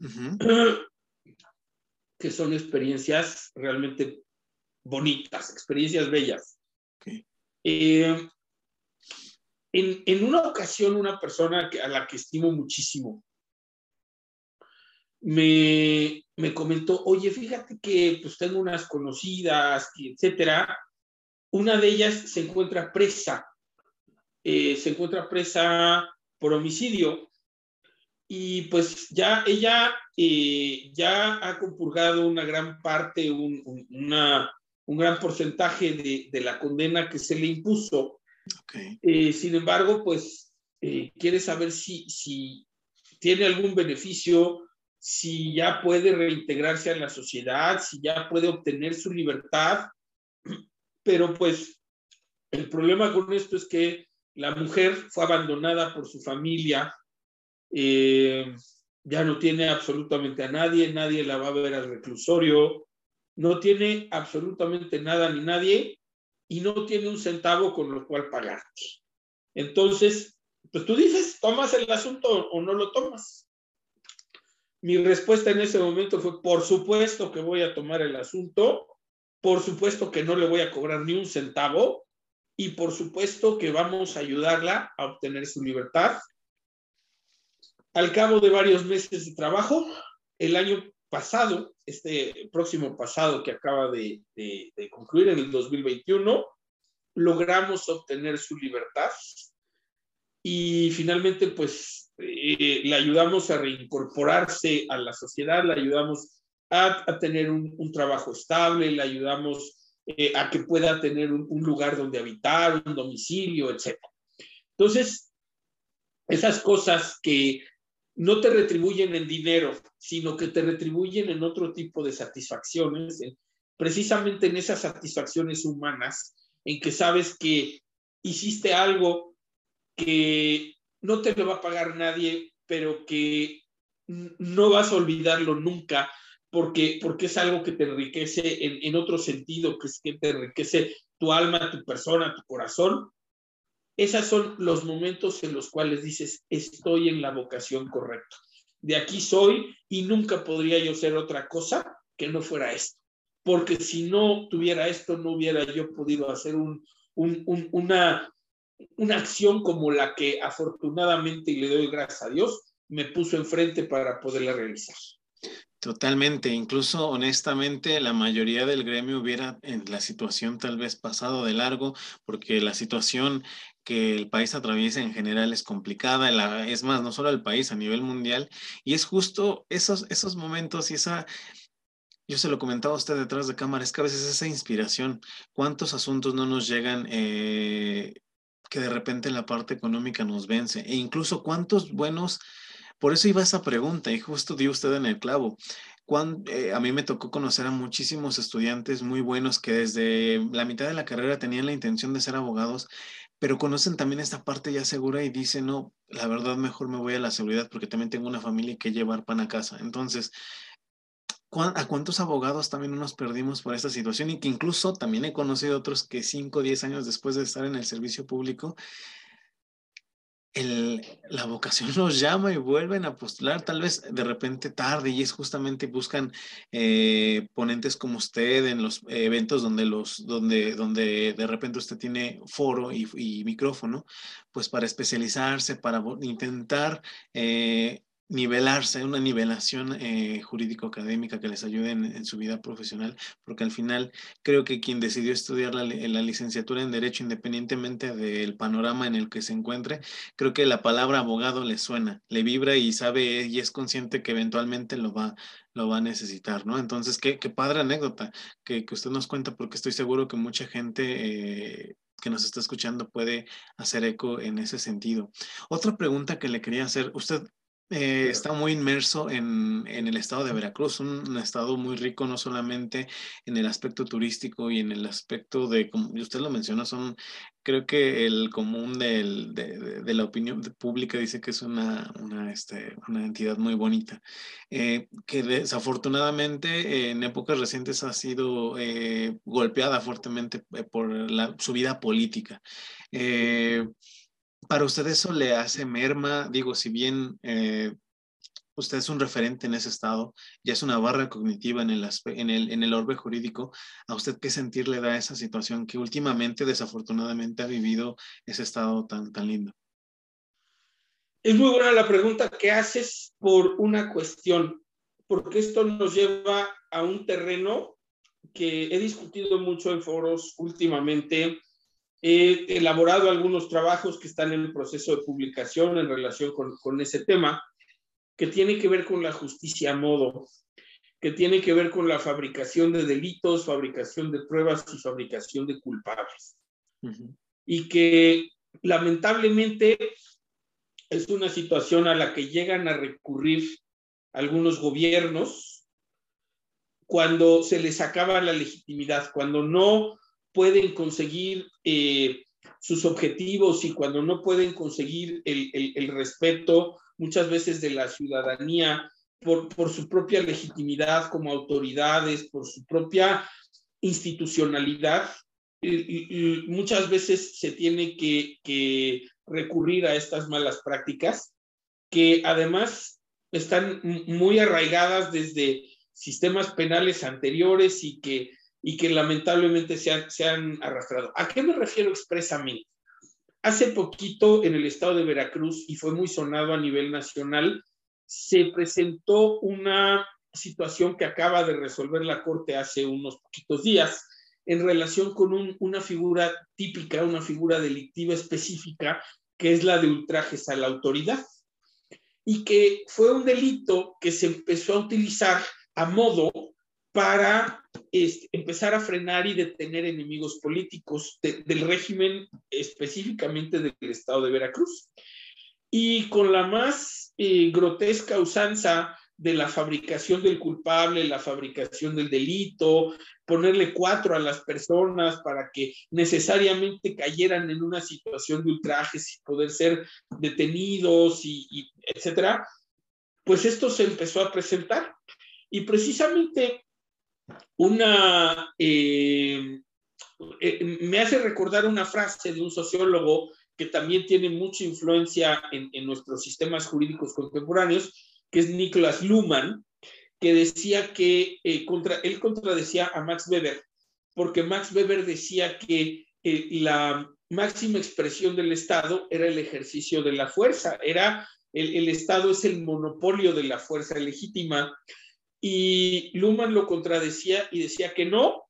que son experiencias realmente bonitas, experiencias bellas. Eh, en, en, una ocasión, una persona que, a la que estimo muchísimo me, me, comentó, oye, fíjate que pues tengo unas conocidas, etcétera. Una de ellas se encuentra presa. Eh, se encuentra presa por homicidio. Y pues ya ella eh, ya ha compurgado una gran parte, un, una, un gran porcentaje de, de, la condena que se le impuso. Eh, sin embargo, pues eh, quiere saber si, si tiene algún beneficio, si ya puede reintegrarse a la sociedad, si ya puede obtener su libertad. Pero pues el problema con esto es que la mujer fue abandonada por su familia, eh, ya no tiene absolutamente a nadie, nadie la va a ver al reclusorio, no tiene absolutamente nada ni nadie y no tiene un centavo con lo cual pagarte. Entonces, pues tú dices, ¿tomas el asunto o no lo tomas? Mi respuesta en ese momento fue, por supuesto que voy a tomar el asunto, por supuesto que no le voy a cobrar ni un centavo, y por supuesto que vamos a ayudarla a obtener su libertad. Al cabo de varios meses de trabajo, el año pasado, este próximo pasado que acaba de, concluir en el 2021, logramos obtener su libertad y finalmente pues eh, le ayudamos a reincorporarse a la sociedad, le ayudamos a, tener un, un, trabajo estable, le ayudamos eh, a que pueda tener un, lugar donde habitar, un domicilio, etc. Entonces, esas cosas que no te retribuyen en dinero, sino que te retribuyen en otro tipo de satisfacciones, precisamente en esas satisfacciones humanas, en que sabes que hiciste algo que no te lo va a pagar nadie, pero que no vas a olvidarlo nunca, porque, porque es algo que te enriquece en, en otro sentido, que es que te enriquece tu alma, tu persona, tu corazón. Esos son los momentos en los cuales dices, estoy en la vocación correcta. De aquí soy y nunca podría yo ser otra cosa que no fuera esto. Porque si no tuviera esto, no hubiera yo podido hacer un, una, una acción como la que afortunadamente, y le doy gracias a Dios, me puso enfrente para poderla realizar. Totalmente, incluso honestamente la mayoría del gremio hubiera en la situación tal vez pasado de largo, porque la situación que el país atraviesa en general es complicada, es más, no solo el país, a nivel mundial, y es justo esos, esos momentos y esa, yo se lo comentaba a usted detrás de cámara, es que a veces esa inspiración, ¿cuántos asuntos no nos llegan eh, que de repente la parte económica nos vence? E incluso cuántos buenos por eso iba esa pregunta y justo dio usted en el clavo. Eh, a mí me tocó conocer a muchísimos estudiantes muy buenos que desde la mitad de la carrera tenían la intención de ser abogados, pero conocen también esta parte ya segura y dicen, no, la verdad mejor me voy a la seguridad porque también tengo una familia que llevar pan a casa. Entonces, ¿a cuántos abogados también nos perdimos por esta situación? Y que incluso también he conocido otros que 5 o 10 años después de estar en el servicio público, el, la vocación los llama y vuelven a postular, tal vez de repente tarde, y es justamente buscan eh, ponentes como usted en los eventos donde, los, donde, donde de repente usted tiene foro y, micrófono, pues para especializarse, para intentar eh, nivelarse, una nivelación eh, jurídico-académica que les ayude en, su vida profesional, porque al final creo que quien decidió estudiar la, la, licenciatura en Derecho, independientemente del panorama en el que se encuentre, creo que la palabra abogado le suena, le vibra y sabe y es consciente que eventualmente lo va, lo va a necesitar, ¿no? Entonces, qué, qué padre anécdota que, que, usted nos cuenta, porque estoy seguro que mucha gente... Eh, que nos está escuchando puede hacer eco en ese sentido. Otra pregunta que le quería hacer, usted eh, está muy inmerso en, en, el estado de Veracruz, un, estado muy rico no solamente en el aspecto turístico y en el aspecto de, como usted lo menciona, son, creo que el común del, de, de, la opinión pública dice que es una, una, este, una entidad muy bonita, eh, que desafortunadamente en épocas recientes ha sido eh, golpeada fuertemente eh, por la, su vida política. ¿Para usted eso le hace merma? Digo, si bien eh, usted es un referente en ese estado, ya es una barra cognitiva en el, en, el, en el orbe jurídico, ¿a usted qué sentir le da esa situación que últimamente, desafortunadamente, ha vivido ese estado tan, tan lindo? Es muy buena la pregunta que haces por una cuestión, porque esto nos lleva a un terreno que he discutido mucho en foros últimamente He elaborado algunos trabajos que están en el proceso de publicación en relación con, con ese tema, que tiene que ver con la justicia a modo, que tiene que ver con la fabricación de delitos, fabricación de pruebas y fabricación de culpables. Y que lamentablemente es una situación a la que llegan a recurrir algunos gobiernos cuando se les acaba la legitimidad, cuando no pueden conseguir eh, sus objetivos y cuando no pueden conseguir el, el, respeto muchas veces de la ciudadanía por, por, su propia legitimidad como autoridades, por su propia institucionalidad, muchas veces se tiene que recurrir a estas malas prácticas que además están muy arraigadas desde sistemas penales anteriores y que y que lamentablemente se han, se han arrastrado. ¿A qué me refiero expresamente? Hace poquito en el estado de Veracruz, y fue muy sonado a nivel nacional, se presentó una situación que acaba de resolver la Corte hace unos poquitos días en relación con un, una figura típica, una figura delictiva específica, que es la de ultrajes a la autoridad, y que fue un delito que se empezó a utilizar a modo para este, empezar a frenar y detener enemigos políticos de, del régimen, específicamente del estado de Veracruz. Y con la más eh, grotesca usanza de la fabricación del culpable, la fabricación del delito, ponerle cuatro a las personas para que necesariamente cayeran en una situación de ultraje sin poder ser detenidos y, etcétera, pues esto se empezó a presentar. Y precisamente una, eh, eh, me hace recordar una frase de un sociólogo que también tiene mucha influencia en, en nuestros sistemas jurídicos contemporáneos, que es Nicholas Luhmann, que decía que eh, contra, él contradecía a Max Weber, porque Max Weber decía que la máxima expresión del Estado era el ejercicio de la fuerza, era el, el, Estado es el monopolio de la fuerza legítima. Y Luhmann lo contradecía y decía que no,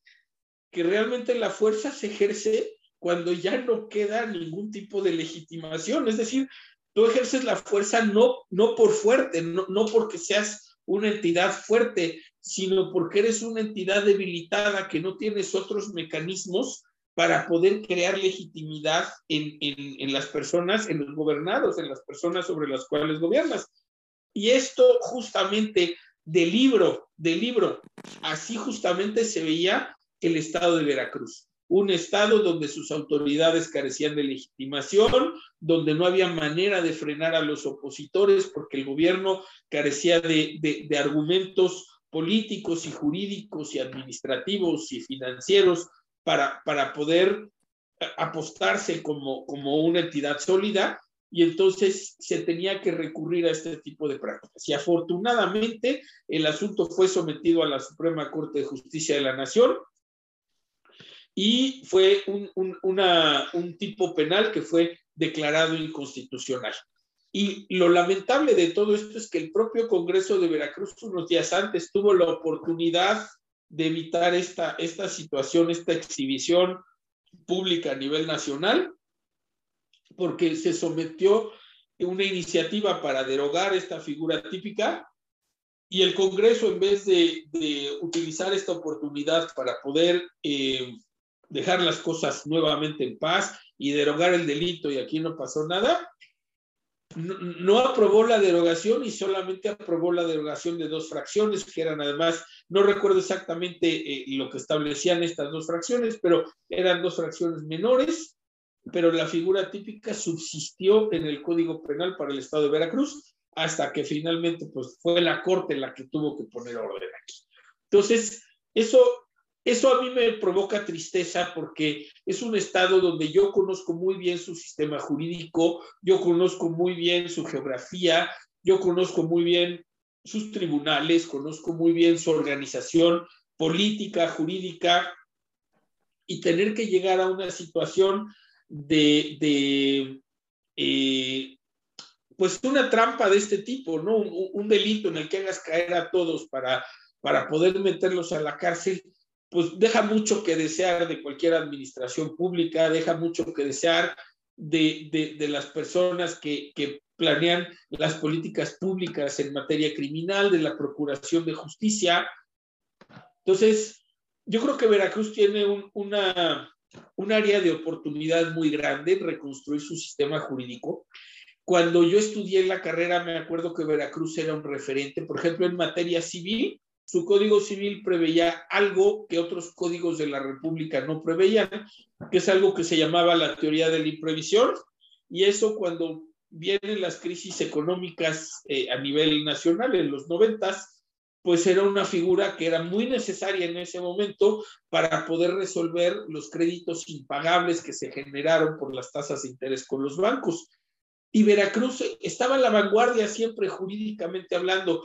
que realmente la fuerza se ejerce cuando ya no queda ningún tipo de legitimación, es decir, tú ejerces la fuerza no, no por fuerte, no, no porque seas una entidad fuerte, sino porque eres una entidad debilitada que no tienes otros mecanismos para poder crear legitimidad en, en, en, las personas, en los gobernados, en las personas sobre las cuales gobiernas. Y esto justamente del libro, del libro, así justamente se veía el estado de Veracruz. Un Estado donde sus autoridades carecían de legitimación, donde no había manera de frenar a los opositores porque el gobierno carecía de, de, argumentos políticos y jurídicos y administrativos y financieros para, para poder apostarse como, como una entidad sólida y entonces se tenía que recurrir a este tipo de prácticas. Y afortunadamente el asunto fue sometido a la Suprema Corte de Justicia de la Nación y fue un, un, tipo penal que fue declarado inconstitucional. Y lo lamentable de todo esto es que el propio Congreso de Veracruz unos días antes tuvo la oportunidad de evitar esta, esta situación, esta exhibición pública a nivel nacional, porque se sometió una iniciativa para derogar esta figura típica y el Congreso, en vez de, utilizar esta oportunidad para poder eh, dejar las cosas nuevamente en paz y derogar el delito y aquí no pasó nada, no, no, aprobó la derogación y solamente aprobó la derogación de dos fracciones, que eran además, no recuerdo exactamente eh, lo que establecían estas dos fracciones, pero eran dos fracciones menores, pero la figura típica subsistió en el Código Penal para el Estado de Veracruz hasta que finalmente pues, fue la Corte la que tuvo que poner orden aquí. Entonces, eso eso a mí me provoca tristeza porque es un estado donde yo conozco muy bien su sistema jurídico, yo conozco muy bien su geografía, yo conozco muy bien sus tribunales, conozco muy bien su organización política, jurídica, y tener que llegar a una situación de, eh, pues una trampa de este tipo, ¿no? Un, delito en el que hagas caer a todos para, para poder meterlos a la cárcel, pues deja mucho que desear de cualquier administración pública, deja mucho que desear de, de, las personas que, que, planean las políticas públicas en materia criminal, de la procuración de justicia. Entonces, yo creo que Veracruz tiene un, una, un área de oportunidad muy grande reconstruir su sistema jurídico. Cuando yo estudié la carrera, me acuerdo que Veracruz era un referente, por ejemplo, en materia civil, su código civil preveía algo que otros códigos de la República no preveían, que es algo que se llamaba la teoría de la imprevisión, y eso cuando vienen las crisis económicas eh, a nivel nacional en los noventas, pues era una figura que era muy necesaria en ese momento para poder resolver los créditos impagables que se generaron por las tasas de interés con los bancos. Y Veracruz estaba en la vanguardia siempre jurídicamente hablando,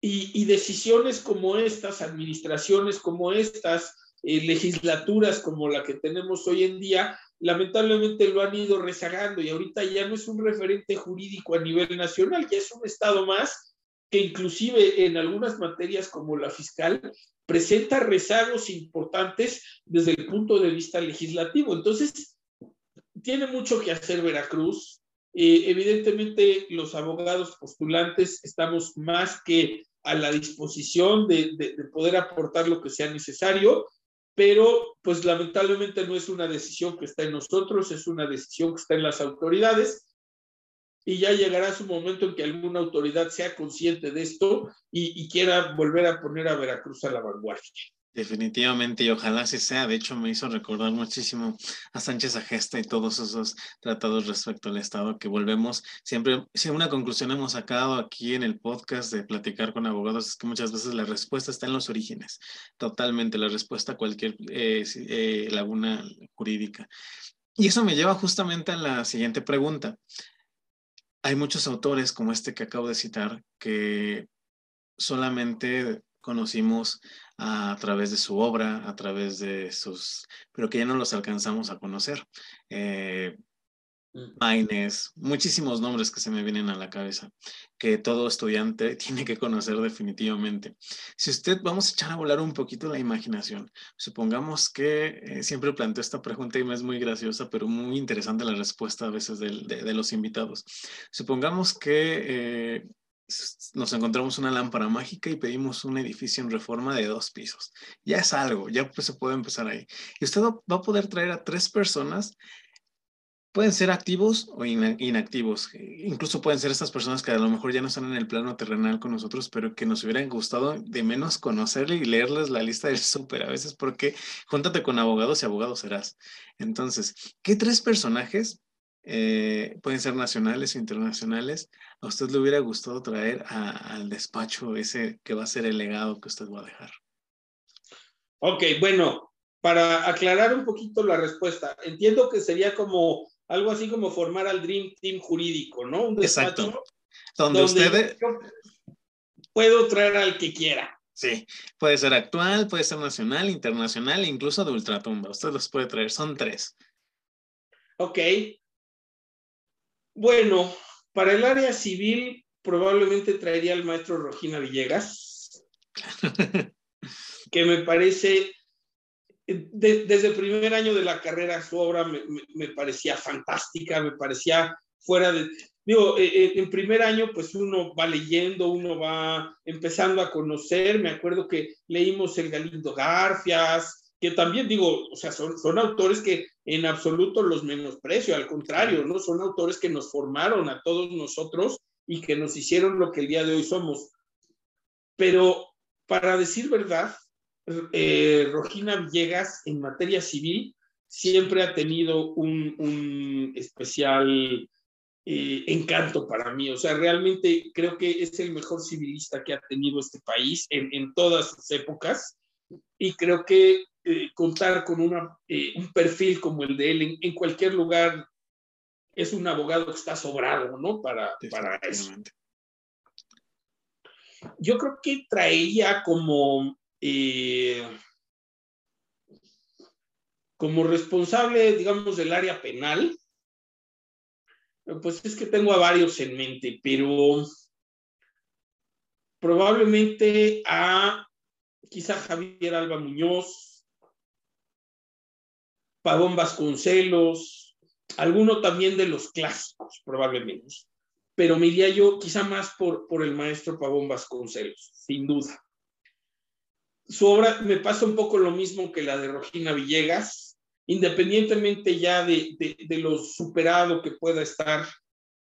y, y decisiones como estas, administraciones como estas, eh, legislaturas como la que tenemos hoy en día, lamentablemente lo han ido rezagando y ahorita ya no es un referente jurídico a nivel nacional, ya es un Estado más que inclusive en algunas materias como la fiscal presenta rezagos importantes desde el punto de vista legislativo. Entonces, tiene mucho que hacer Veracruz, eh, evidentemente, los abogados postulantes estamos más que a la disposición de, de, de, poder aportar lo que sea necesario, pero pues lamentablemente no es una decisión que está en nosotros, es una decisión que está en las autoridades. Y ya llegará su momento en que alguna autoridad sea consciente de esto y, quiera volver a poner a Veracruz a la vanguardia. Definitivamente, y ojalá así sea. De hecho, me hizo recordar muchísimo a Sánchez Agesta y todos esos tratados respecto al Estado que volvemos. Siempre, si una conclusión hemos sacado aquí en el podcast de platicar con abogados es que muchas veces la respuesta está en los orígenes. Totalmente, la respuesta a cualquier eh, eh, laguna jurídica. Y eso me lleva justamente a la siguiente pregunta hay muchos autores como este que acabo de citar que solamente conocimos a, través de su obra, a través de sus, pero que ya no los alcanzamos a conocer. Eh, Maines, muchísimos nombres que se me vienen a la cabeza, que todo estudiante tiene que conocer definitivamente. Si usted, vamos a echar a volar un poquito la imaginación. Supongamos que eh, siempre planteo esta pregunta y me es muy graciosa, pero muy interesante la respuesta a veces de, los invitados. Supongamos que eh, nos encontramos una lámpara mágica y pedimos un edificio en reforma de dos pisos. Ya es algo, ya pues se puede empezar ahí. Y usted va a poder traer a tres personas pueden ser activos o inactivos. Incluso pueden ser estas personas que a lo mejor ya no están en el plano terrenal con nosotros, pero que nos hubieran gustado de menos conocerle y leerles la lista del súper a veces, porque júntate con abogados y abogados serás. Entonces, ¿qué tres personajes eh, pueden ser nacionales o internacionales, a usted le hubiera gustado traer al despacho ese que va a ser el legado que usted va a dejar? Ok, bueno, para aclarar un poquito la respuesta, entiendo que sería como algo así como formar al Dream Team jurídico, ¿no? Un Exacto. Donde, usted... Puedo traer al que quiera. Sí, puede ser actual, puede ser nacional, internacional e incluso de ultratumba. Usted los puede traer, son tres. Ok. Bueno, para el área civil probablemente traería al maestro Rogina Villegas, que me parece desde el primer año de la carrera su obra me, parecía fantástica, me parecía fuera de... Digo, eh, eh, en primer año pues uno va leyendo, uno va empezando a conocer, me acuerdo que leímos el Galindo Garfias, que también digo, o sea, son, son autores que en absoluto los menosprecio, al contrario, ¿no? Son autores que nos formaron a todos nosotros y que nos hicieron lo que el día de hoy somos. Pero para decir verdad, eh, Rogina Villegas en materia civil siempre ha tenido un, especial eh, encanto para mí. O sea, realmente creo que es el mejor civilista que ha tenido este país en, todas sus épocas. Y creo que eh, contar con una, un perfil como el de él en, cualquier lugar es un abogado que está sobrado, ¿no? Para, para eso. Yo creo que traía como eh, como responsable, digamos, del área penal, pues es que tengo a varios en mente, pero probablemente a quizá Javier Alba Muñoz, Pavón Vasconcelos, alguno también de los clásicos, probablemente, pero me iría yo quizá más por, por el maestro Pavón Vasconcelos, sin duda su obra me pasa un poco lo mismo que la de Rogina Villegas, independientemente ya de, lo superado que pueda estar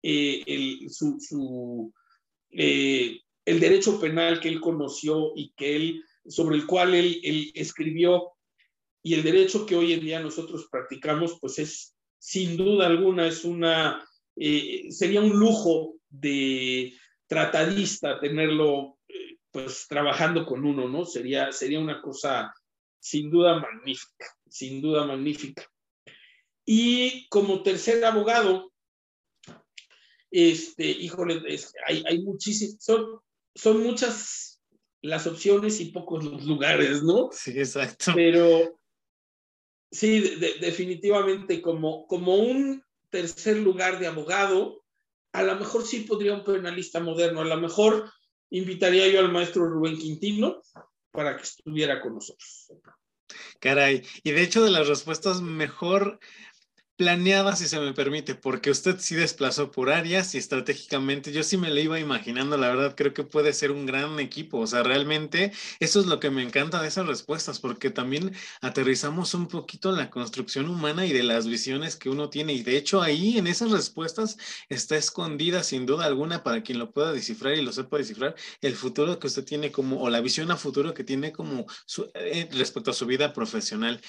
eh, el, su, eh, el derecho penal que él conoció y que él, sobre el cual él, escribió, y el derecho que hoy en día nosotros practicamos, pues es sin duda alguna, es una, eh, sería un lujo de tratadista tenerlo pues trabajando con uno, ¿no? Sería, sería una cosa sin duda magnífica, sin duda magnífica. Y como tercer abogado, este, híjole, hay, hay muchísimos, son, son muchas las opciones y pocos los lugares, ¿no? Sí, exacto. Pero sí, definitivamente como, como un tercer lugar de abogado, a lo mejor sí podría un penalista moderno, a lo mejor invitaría yo al maestro Rubén Quintino para que estuviera con nosotros. Caray, y de hecho de las respuestas mejor planeada, si se me permite, porque usted sí desplazó por áreas y estratégicamente yo sí me lo iba imaginando, la verdad creo que puede ser un gran equipo, o sea, realmente eso es lo que me encanta de esas respuestas, porque también aterrizamos un poquito la construcción humana y de las visiones que uno tiene, y de hecho ahí en esas respuestas está escondida sin duda alguna para quien lo pueda descifrar y lo sepa descifrar, el futuro que usted tiene como, o la visión a futuro que tiene como eh, respecto a su vida profesional.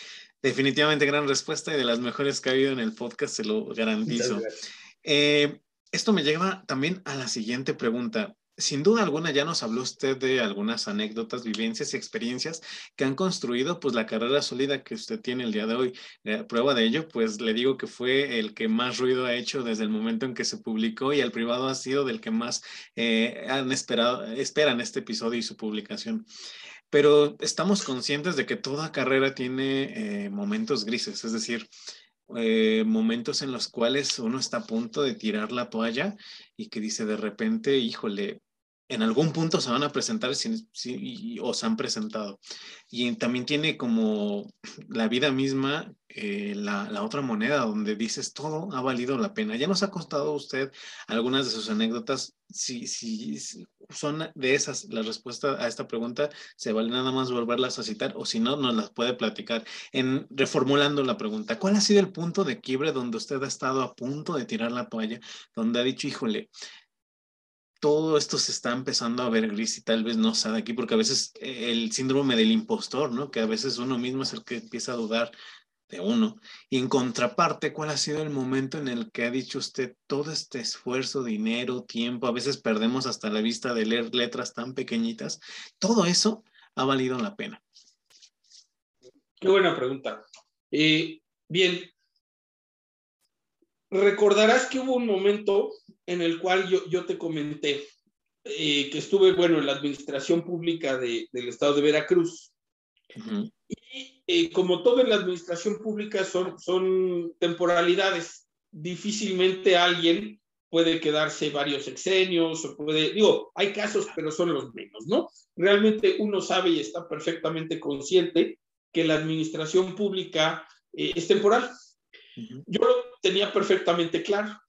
Definitivamente gran respuesta y de las mejores que ha habido en el podcast, se lo garantizo. Eh, esto me lleva también a la siguiente pregunta. Sin duda alguna ya nos habló usted de algunas anécdotas, vivencias y experiencias que han construido pues la carrera sólida que usted tiene el día de hoy. Eh, prueba de ello, pues le digo que fue el que más ruido ha hecho desde el momento en que se publicó y el privado ha sido del que más eh, han esperado, esperan este episodio y su publicación pero estamos conscientes de que toda carrera tiene eh, momentos grises, es decir, eh, momentos en los cuales uno está a punto de tirar la toalla y que dice de repente, híjole, en algún punto se van a presentar si, o se han presentado. Y también tiene como la vida misma eh, la, otra moneda donde dices todo ha valido la pena. Ya nos ha costado usted algunas de sus anécdotas. Si, si, son de esas la respuesta a esta pregunta, se vale nada más volverlas a citar o si no, nos las puede platicar. En reformulando la pregunta, ¿cuál ha sido el punto de quiebre donde usted ha estado a punto de tirar la toalla, donde ha dicho, híjole, todo esto se está empezando a ver gris y tal vez no de aquí, porque a veces eh, el síndrome del impostor, ¿no? Que a veces uno mismo es el que empieza a dudar de uno. Y en contraparte, ¿cuál ha sido el momento en el que ha dicho usted todo este esfuerzo, dinero, tiempo? A veces perdemos hasta la vista de leer letras tan pequeñitas. Todo eso ha valido la pena. Qué buena pregunta. Eh, bien, recordarás que hubo un momento en el cual yo, yo te comenté eh, que estuve, bueno, en la administración pública del estado de Veracruz. Y eh, como todo en la administración pública son, son temporalidades, difícilmente alguien puede quedarse varios sexenios o puede, digo, hay casos, pero son los menos, ¿no? Realmente uno sabe y está perfectamente consciente que la administración pública eh, es temporal. Yo lo tenía perfectamente claro.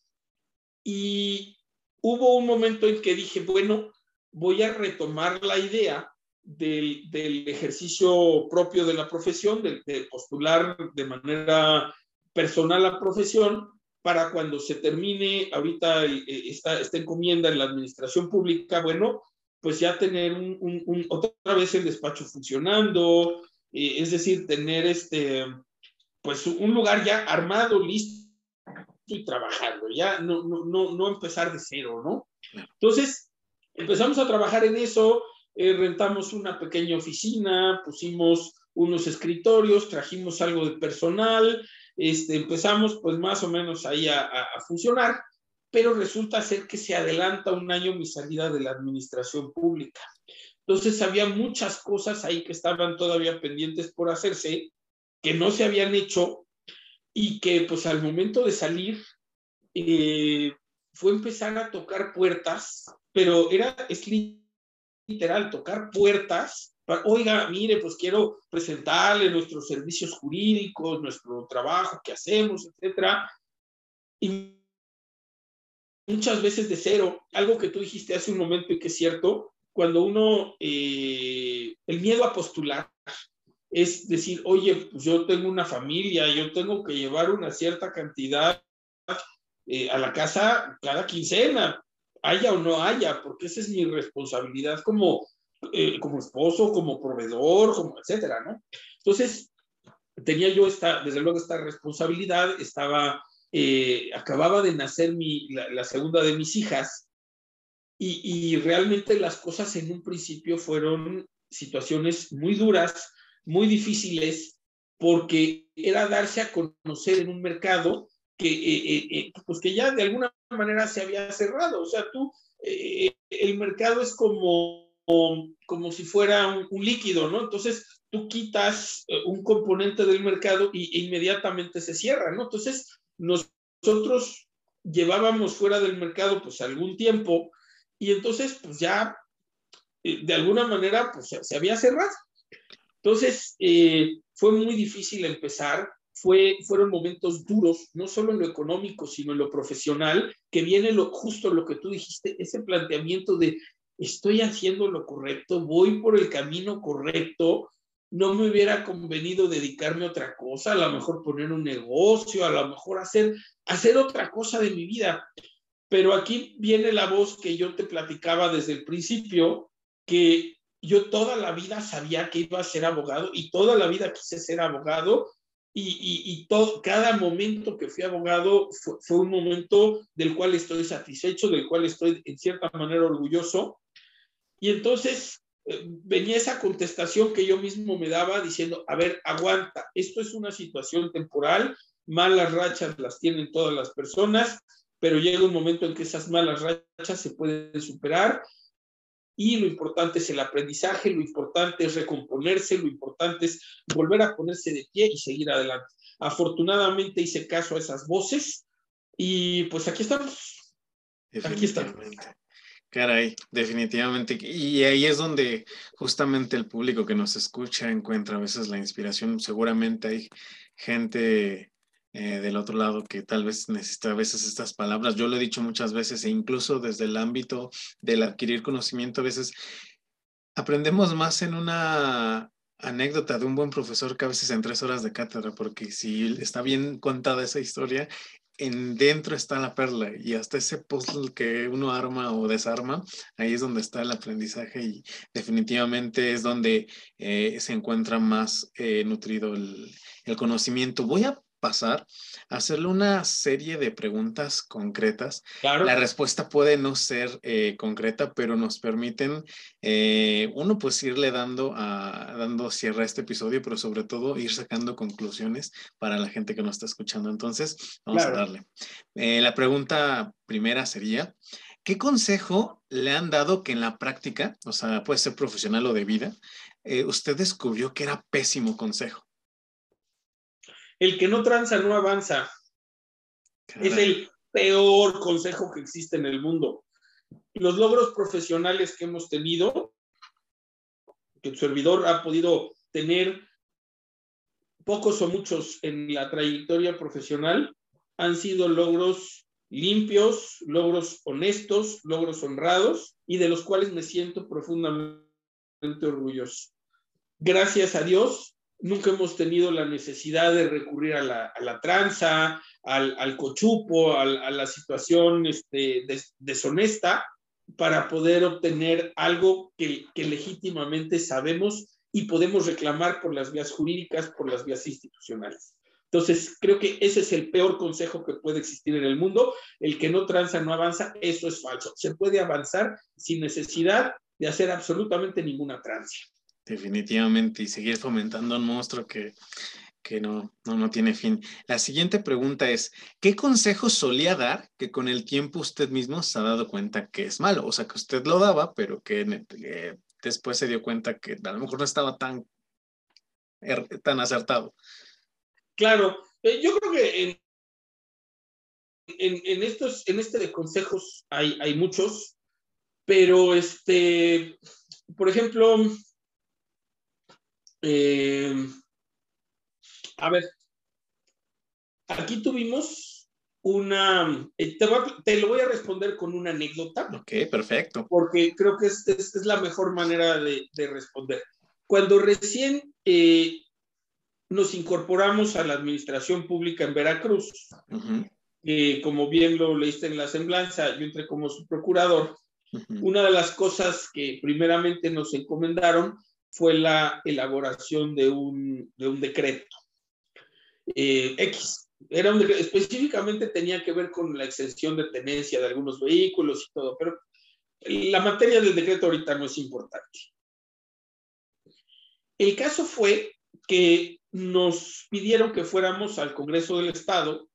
Y hubo un momento en que dije, bueno, voy a retomar la idea del, ejercicio propio de la profesión, de, postular de manera personal la profesión, para cuando se termine ahorita eh, esta, esta encomienda en la administración pública, bueno, pues ya tener un, otra vez el despacho funcionando, eh, es decir, tener este, pues un lugar ya armado, listo y trabajando, ya no, no, no, no empezar de cero, ¿no? Entonces, empezamos a trabajar en eso, eh, rentamos una pequeña oficina, pusimos unos escritorios, trajimos algo de personal, este, empezamos pues más o menos ahí a, a, funcionar, pero resulta ser que se adelanta un año mi salida de la administración pública. Entonces había muchas cosas ahí que estaban todavía pendientes por hacerse, que no se habían hecho y que pues al momento de salir eh, fue empezar a tocar puertas, pero era, es literal, tocar puertas. Oiga, mire, pues quiero presentarle nuestros servicios jurídicos, nuestro trabajo que hacemos, etcétera. Y muchas veces de cero, algo que tú dijiste hace un momento y que es cierto, cuando uno, eh, el miedo a postular, es decir, oye, pues yo tengo una familia, yo tengo que llevar una cierta cantidad eh, a la casa cada quincena, haya o no haya, porque esa es mi responsabilidad como, eh, como esposo, como proveedor, como etcétera, ¿no? Entonces, tenía yo esta, desde luego esta responsabilidad, estaba, eh, acababa de nacer mi, la, segunda de mis hijas, y, y realmente las cosas en un principio fueron situaciones muy duras, muy difíciles porque era darse a conocer en un mercado que, eh, eh, eh, pues que ya de alguna manera se había cerrado. O sea, tú, el mercado es como, como si fuera un, líquido, ¿no? Entonces, tú quitas un componente del mercado y, e inmediatamente se cierra, ¿no? Entonces, nosotros llevábamos fuera del mercado pues algún tiempo y entonces pues ya de alguna manera pues se había cerrado. Entonces, eh, fue muy difícil empezar fue, fueron momentos duros, no solo en lo económico, sino en lo profesional, que viene lo, justo lo que tú dijiste, ese planteamiento de estoy haciendo lo correcto, voy por el camino correcto, no me hubiera convenido dedicarme a otra cosa, a lo mejor poner un negocio, a lo mejor hacer, hacer otra cosa de mi vida. Pero aquí viene la voz que yo te platicaba desde el principio, que yo toda la vida sabía que iba a ser abogado y toda la vida quise ser abogado y, todo, cada momento que fui abogado fue, fue, un momento del cual estoy satisfecho, del cual estoy en cierta manera orgulloso. Y entonces eh, venía esa contestación que yo mismo me daba diciendo, a ver, aguanta, esto es una situación temporal, malas rachas las tienen todas las personas, pero llega un momento en que esas malas rachas se pueden superar y lo importante es el aprendizaje, lo importante es recomponerse, lo importante es volver a ponerse de pie y seguir adelante. Afortunadamente hice caso a esas voces y pues aquí estamos. Aquí estamos. Caray, definitivamente. Y ahí es donde justamente el público que nos escucha encuentra a veces la inspiración. Seguramente hay gente eh, del otro lado que tal vez necesita a veces estas palabras. Yo lo he dicho muchas veces e incluso desde el ámbito del adquirir conocimiento, a veces aprendemos más en una anécdota de un buen profesor que a veces en tres horas de cátedra, porque si está bien contada esa historia, en dentro está la perla y hasta ese puzzle que uno arma o desarma, ahí es donde está el aprendizaje y definitivamente es donde eh, se encuentra más eh, nutrido el, el, conocimiento. Voy a pasar hacerle una serie de preguntas concretas. La respuesta puede no ser eh, concreta, pero nos permiten, eh, uno, pues irle dando, a, dando cierre a este episodio, pero sobre todo ir sacando conclusiones para la gente que nos está escuchando. Entonces, vamos a darle. Eh, la pregunta primera sería, ¿qué consejo le han dado que en la práctica, o sea, puede ser profesional o de vida, usted descubrió que era pésimo consejo? El que no tranza no avanza. Es el peor consejo que existe en el mundo. Los logros profesionales que hemos tenido, que el servidor ha podido tener, pocos o muchos en la trayectoria profesional, han sido logros limpios, logros honestos, logros honrados y de los cuales me siento profundamente orgulloso. Gracias a Dios, nunca hemos tenido la necesidad de recurrir a la, tranza, al, cochupo, a la situación este, deshonesta para poder obtener algo que, que, legítimamente sabemos y podemos reclamar por las vías jurídicas, por las vías institucionales. Entonces, creo que ese es el peor consejo que puede existir en el mundo. El que no tranza no avanza, eso es falso. Se puede avanzar sin necesidad de hacer absolutamente ninguna tranza. Definitivamente, y seguir fomentando un monstruo que, que no, no, no, tiene fin. La siguiente pregunta es, ¿qué consejo solía dar que con el tiempo usted mismo se ha dado cuenta que es malo? O sea, que usted lo daba, pero que después se dio cuenta que a lo mejor no estaba tan, er, tan acertado. Claro, eh, yo creo que en, en, en, estos, en este de consejos hay, hay muchos, pero este, por ejemplo, eh, a ver, aquí tuvimos una, eh, te, lo voy a responder con una anécdota. Ok, perfecto. Porque creo que es, es, la mejor manera de, responder. Cuando recién eh, nos incorporamos a la administración pública en Veracruz, como bien lo leíste en la semblanza, yo entré como su procurador. Una de las cosas que primeramente nos encomendaron fue la elaboración de un, de un decreto. Eh, X, era un específicamente tenía que ver con la extensión de tenencia de algunos vehículos y todo, pero la materia del decreto ahorita no es importante. El caso fue que nos pidieron que fuéramos al Congreso del Estado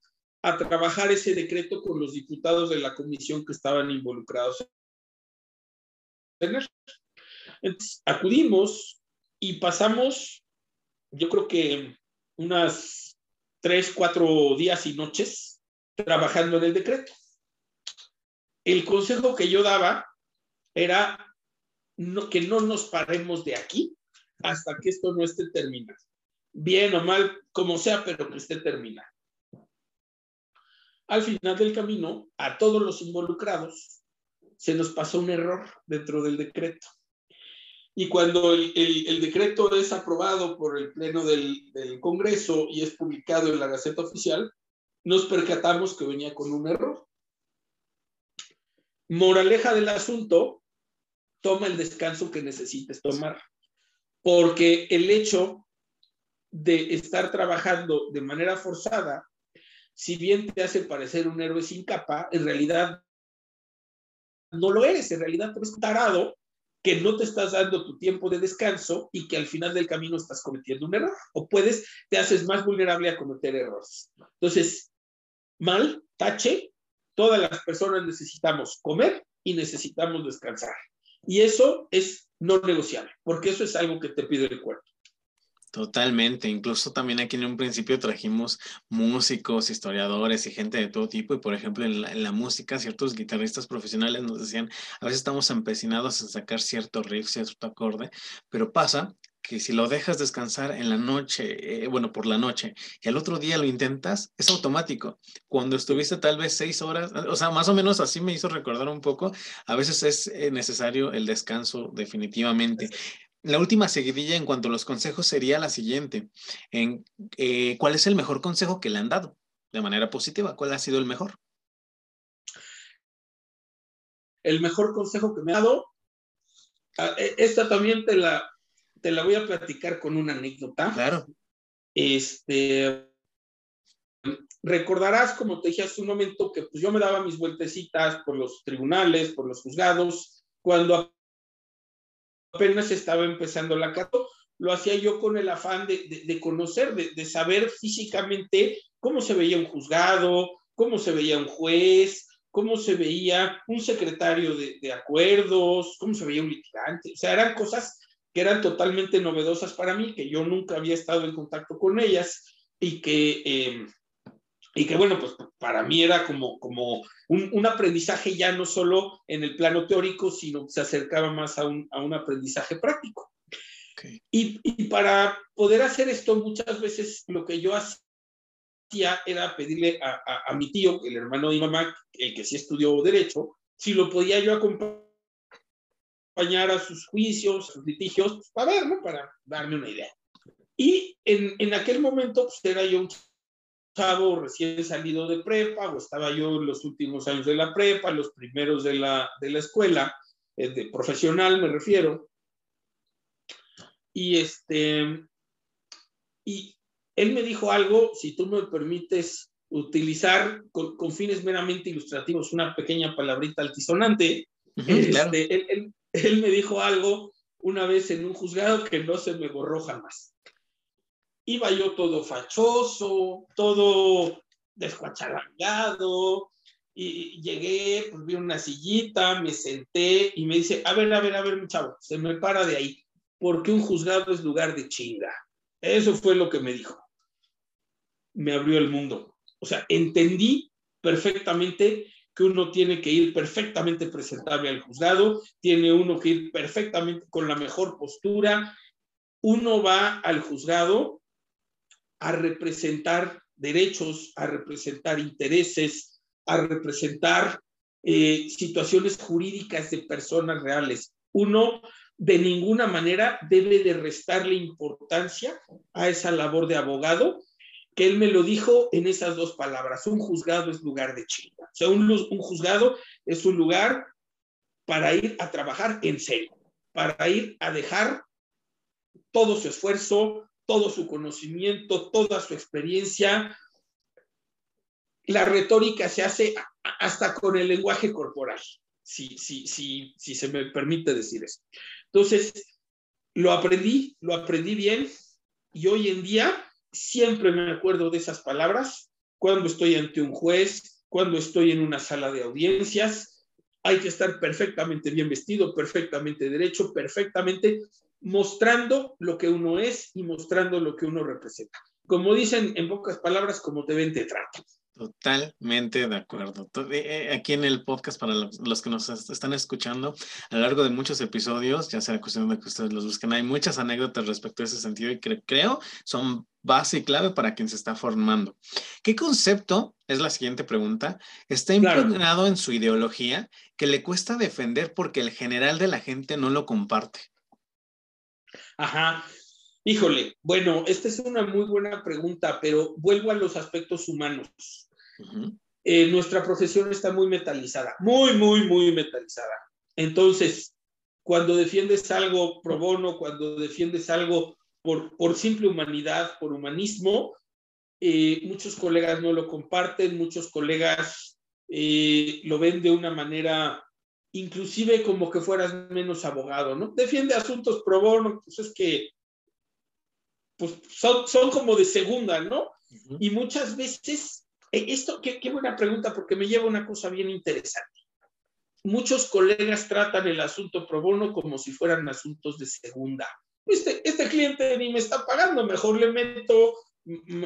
a trabajar ese decreto con los diputados de la comisión que estaban involucrados en. Entonces, acudimos y pasamos, yo creo que unas tres, cuatro días y noches trabajando en el decreto. El consejo que yo daba era que no nos paremos de aquí hasta que esto no esté terminado. bien o mal, como sea, pero que esté terminado. Al final del camino, a todos los involucrados se nos pasó un error dentro del decreto. Y cuando el, decreto es aprobado por el Pleno del, Congreso y es publicado en la Gaceta Oficial, nos percatamos que venía con un error. Moraleja del asunto, toma el descanso que necesites tomar, porque el hecho de estar trabajando de manera forzada, si bien te hace parecer un héroe sin capa, en realidad no lo eres, en realidad te ves tarado que no te estás dando tu tiempo de descanso y que al final del camino estás cometiendo un error. O puedes, te haces más vulnerable a cometer errores. Entonces, mal, tache, todas las personas necesitamos comer y necesitamos descansar. Y eso es no negociable, porque eso es algo que te pide el cuerpo. Totalmente, incluso también aquí en un principio trajimos músicos, historiadores y gente de todo tipo y por ejemplo en la, música ciertos guitarristas profesionales nos decían, a veces estamos empecinados en sacar cierto riff, cierto acorde, pero pasa que si lo dejas descansar en la noche, eh, bueno, por la noche, y al otro día lo intentas, es automático. Cuando estuviste tal vez seis horas, o sea, más o menos así me hizo recordar un poco, a veces es eh, necesario el descanso definitivamente. La última seguidilla en cuanto a los consejos sería la siguiente. En, eh, ¿Cuál es el mejor consejo que le han dado de manera positiva? ¿Cuál ha sido el mejor? El mejor consejo que me ha dado, ah, e, esta también te la, te la voy a platicar con una anécdota. Claro. Este, recordarás, como te dije hace un momento, que pues yo me daba mis vueltecitas por los tribunales, por los juzgados, cuando apenas estaba empezando la cato, lo hacía yo con el afán de, conocer, de, saber físicamente cómo se veía un juzgado, cómo se veía un juez, cómo se veía un secretario de, acuerdos, cómo se veía un litigante. O sea, eran cosas que eran totalmente novedosas para mí, que yo nunca había estado en contacto con ellas y que, eh, y que bueno, pues para mí era como, como un, aprendizaje ya no solo en el plano teórico, sino que se acercaba más a un, a un aprendizaje práctico. Y, y, para poder hacer esto, muchas veces lo que yo hacía era pedirle a, a, mi tío, el hermano de mi mamá, el que sí estudió derecho, si lo podía yo acompañar a sus juicios, sus litigios, pues, para ver, ¿no? Para darme una idea. Y en, en aquel momento, pues era yo un chavo recién salido de prepa, o estaba yo en los últimos años de la prepa, los primeros de la, de la escuela, eh, de profesional me refiero. Y este, y él me dijo algo, si tú me permites utilizar con, fines meramente ilustrativos una pequeña palabrita altisonante, este, él, él me dijo algo una vez en un juzgado que no se me borró jamás iba yo todo fachoso, todo descuachalangado, y llegué, pues vi una sillita, me senté y me dice, a ver, a ver, a ver, mi chavo, se me para de ahí, porque un juzgado es lugar de chinga. Eso fue lo que me dijo. Me abrió el mundo. O sea, entendí perfectamente que uno tiene que ir perfectamente presentable al juzgado, tiene uno que ir perfectamente con la mejor postura. Uno va al juzgado a representar derechos, a representar intereses, a representar eh, situaciones jurídicas de personas reales. Uno de ninguna manera debe de restarle importancia a esa labor de abogado, que él me lo dijo en esas dos palabras. Un juzgado es lugar de chinga. O sea, un, un juzgado es un lugar para ir a trabajar en serio, para ir a dejar todo su esfuerzo, todo su conocimiento, toda su experiencia. La retórica se hace hasta con el lenguaje corporal, si, si, si, si se me permite decir eso. Entonces, lo aprendí, lo aprendí bien y hoy en día siempre me acuerdo de esas palabras cuando estoy ante un juez, cuando estoy en una sala de audiencias. Hay que estar perfectamente bien vestido, perfectamente derecho, perfectamente mostrando lo que uno es y mostrando lo que uno representa. Como dicen en pocas palabras, como te ven, te tratan. Totalmente de acuerdo. Eh, eh, aquí en el podcast, para los que nos están escuchando, a lo largo de muchos episodios, ya sea cuestión de que ustedes los busquen, hay muchas anécdotas respecto a ese sentido y que creo son base y clave para quien se está formando. ¿Qué concepto, es la siguiente pregunta, está impregnado en su ideología que le cuesta defender porque el general de la gente no lo comparte? Ajá. Híjole, bueno, esta es una muy buena pregunta, pero vuelvo a los aspectos humanos. Eh, nuestra profesión está muy metalizada, muy, muy, muy metalizada. Entonces, cuando defiendes algo pro bono, cuando defiendes algo por, por simple humanidad, por humanismo, eh, muchos colegas no lo comparten, muchos colegas eh, lo ven de una manera inclusive como que fueras menos abogado, ¿no? Defiende asuntos pro bono, pues es que pues son, son como de segunda, ¿no? Y muchas veces, eh, esto, qué, qué buena pregunta, porque me lleva una cosa bien interesante. Muchos colegas tratan el asunto pro bono como si fueran asuntos de segunda. Este, este cliente ni me está pagando, mejor le meto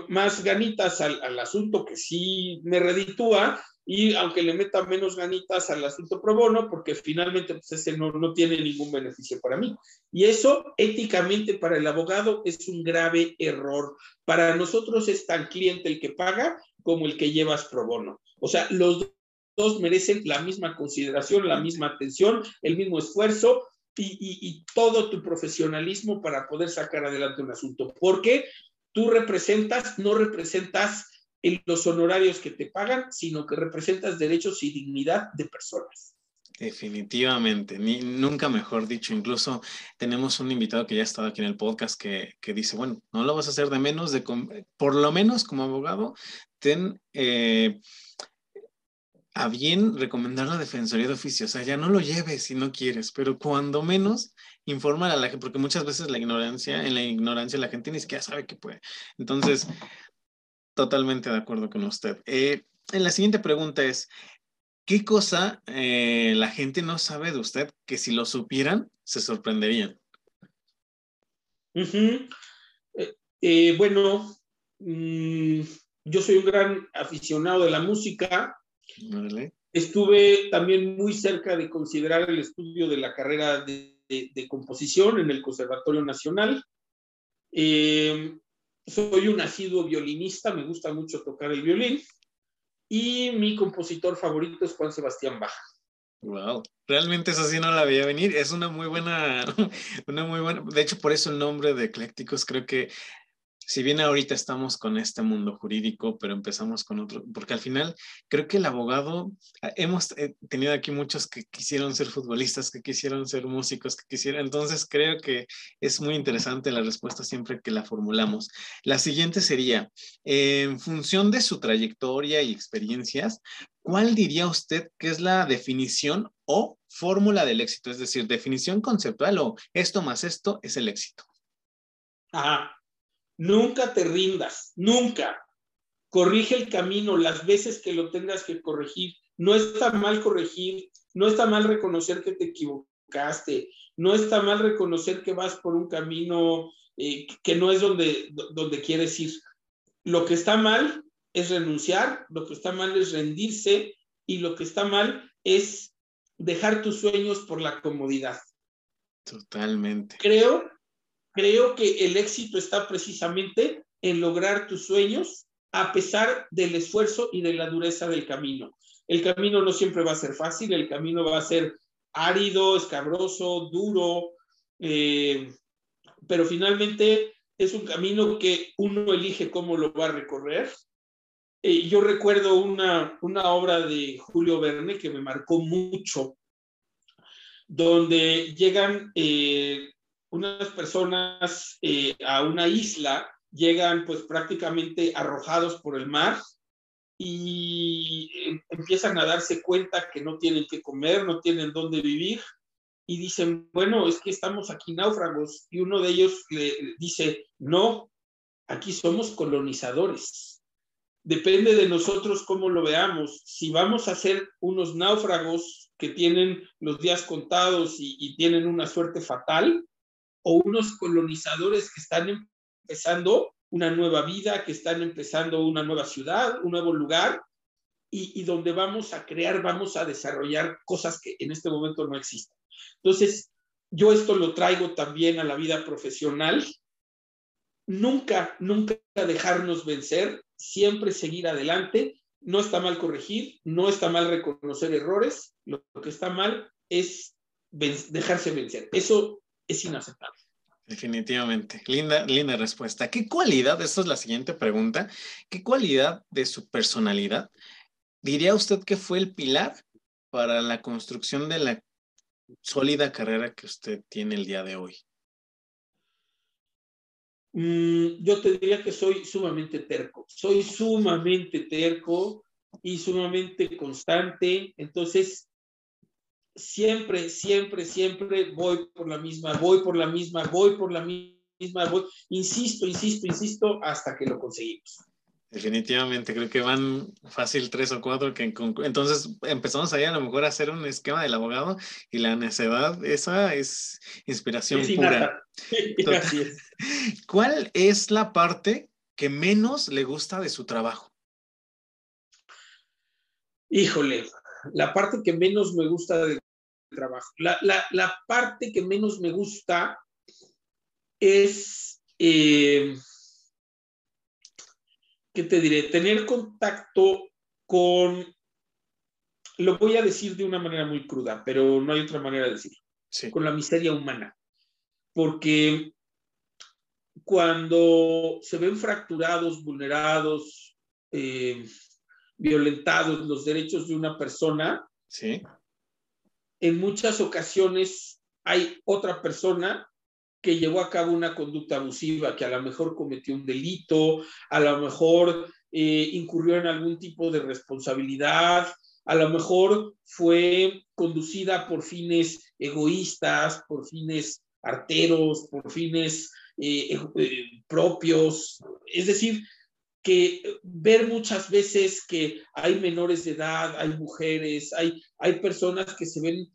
más ganitas al, al, asunto que sí me reditúa y aunque le meta menos ganitas al asunto pro bono, porque finalmente pues ese no, no tiene ningún beneficio para mí. Y eso éticamente para el abogado es un grave error. Para nosotros es tan cliente el que paga como el que llevas pro bono. O sea, los dos merecen la misma consideración, la misma atención, el mismo esfuerzo y, y, y todo tu profesionalismo para poder sacar adelante un asunto. Porque tú representas, no representas en los honorarios que te pagan, sino que representas derechos y dignidad de personas. Definitivamente, ni, nunca mejor dicho. Incluso tenemos un invitado que ya ha estado aquí en el podcast que, que dice, bueno, no lo vas a hacer de menos, de por lo menos como abogado, ten eh, a bien recomendar la Defensoría de Oficio. O sea, ya no lo lleves si no quieres, pero cuando menos informar a la gente, porque muchas veces la ignorancia, en la ignorancia la gente ni siquiera sabe que puede. Entonces, Totalmente de acuerdo con usted. Eh, en la siguiente pregunta es, ¿qué cosa eh, la gente no sabe de usted que si lo supieran se sorprenderían? Eh, bueno, mm, yo soy un gran aficionado de la música. Estuve también muy cerca de considerar el estudio de la carrera de, de composición en el Conservatorio Nacional. Eh, soy un nacido violinista, me gusta mucho tocar el violín y mi compositor favorito es Juan Sebastián Bach. Wow, realmente eso sí no la veía venir. Es una muy buena, una muy buena. De hecho, por eso el nombre de Eclécticos creo que si bien ahorita estamos con este mundo jurídico, pero empezamos con otro, porque al final creo que el abogado, ah, hemos eh, tenido aquí muchos que quisieron ser futbolistas, que quisieron ser músicos, que quisieron, entonces creo que es muy interesante la respuesta siempre que la formulamos. La siguiente sería, en función de su trayectoria y experiencias, ¿cuál diría usted que es la definición o fórmula del éxito? Es decir, definición conceptual o esto más esto es el éxito. Ajá. Nunca te rindas, nunca. Corrige el camino las veces que lo tengas que corregir. No está mal corregir, no está mal reconocer que te equivocaste, no está mal reconocer que vas por un camino eh, que no es donde, donde quieres ir. Lo que está mal es renunciar, lo que está mal es rendirse y lo que está mal es dejar tus sueños por la comodidad. Totalmente. Creo creo que el éxito está precisamente en lograr tus sueños a pesar del esfuerzo y de la dureza del camino. El camino no siempre va a ser fácil, el camino va a ser árido, escabroso, duro, eh, pero finalmente es un camino que uno elige cómo lo va a recorrer. Eh, yo recuerdo una, una obra de Julio Verne que me marcó mucho, donde llegan eh, unas personas eh, a una isla llegan pues prácticamente arrojados por el mar y eh, empiezan a darse cuenta que no tienen que comer, no tienen dónde vivir y dicen, bueno, es que estamos aquí náufragos y uno de ellos le dice, no, aquí somos colonizadores. Depende de nosotros cómo lo veamos. Si vamos a ser unos náufragos que tienen los días contados y, y tienen una suerte fatal, o unos colonizadores que están empezando una nueva vida, que están empezando una nueva ciudad, un nuevo lugar, y, y, donde vamos a crear, vamos a desarrollar cosas que en este momento no existen. Entonces, yo esto lo traigo también a la vida profesional. Nunca, nunca dejarnos vencer, siempre seguir adelante. No está mal corregir, no está mal reconocer errores, lo que está mal es dejarse vencer. Eso es inaceptable. Definitivamente. Linda, linda respuesta. ¿Qué cualidad, esta es la siguiente pregunta, qué cualidad de su personalidad diría usted que fue el pilar para la construcción de la sólida carrera que usted tiene el día de hoy? Mm, yo te diría que soy sumamente terco. Soy sumamente terco y sumamente constante. Entonces, siempre, siempre, siempre voy por la misma, voy por la misma, voy por la misma, voy, insisto, insisto, insisto, hasta que lo conseguimos. Definitivamente, creo que van fácil tres o cuatro, que entonces empezamos ahí a lo mejor a hacer un esquema del abogado y la necedad, esa es inspiración pura. ¿Cuál es la parte que menos le gusta de su trabajo? Híjole, la parte que menos me gusta del trabajo. La, la, la parte que menos me gusta es... Eh, ¿qué te diré? Tener contacto con, lo voy a decir de una manera muy cruda, pero no hay otra manera de decirlo, con la miseria humana. Porque cuando se ven fracturados, vulnerados, eh, violentados los derechos de una persona, sí. En muchas ocasiones hay otra persona que llevó a cabo una conducta abusiva, que a lo mejor cometió un delito, a lo mejor eh, incurrió en algún tipo de responsabilidad, a lo mejor fue conducida por fines egoístas, por fines arteros, por fines eh, eh, propios. Es decir, que ver muchas veces que hay menores de edad, hay mujeres, hay, hay personas que se ven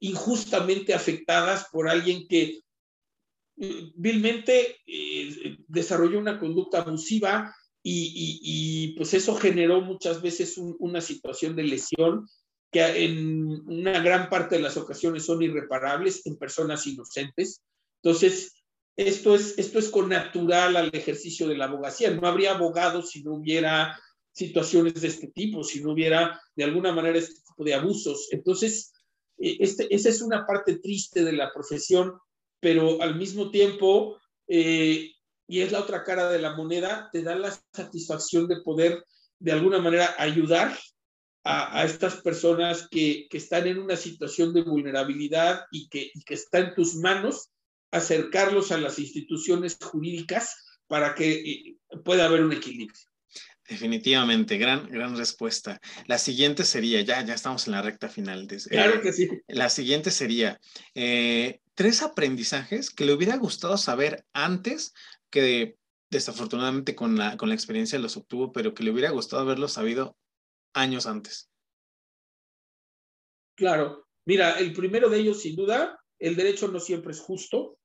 injustamente afectadas por alguien que vilmente eh, desarrolló una conducta abusiva y, pues eso generó muchas veces una situación de lesión que en una gran parte de las ocasiones son irreparables en personas inocentes. Entonces, esto es, esto es con natural al ejercicio de la abogacía. No habría abogados si no hubiera situaciones de este tipo, si no hubiera de alguna manera este tipo de abusos. Entonces, eh, este, esa es una parte triste de la profesión pero al mismo tiempo, eh, y es la otra cara de la moneda, te da la satisfacción de poder de alguna manera ayudar a, estas personas que, están en una situación de vulnerabilidad y que, y que está en tus manos acercarlos a las instituciones jurídicas para que eh, pueda haber un equilibrio. Definitivamente, gran, gran respuesta. La siguiente sería, ya, ya estamos en la recta final. De, claro que sí. La siguiente sería, eh, tres aprendizajes que le hubiera gustado saber antes, que desafortunadamente con la, con la experiencia los obtuvo, pero que le hubiera gustado haberlo sabido años antes. Claro, mira, el primero de ellos, sin duda, el derecho no siempre es justo.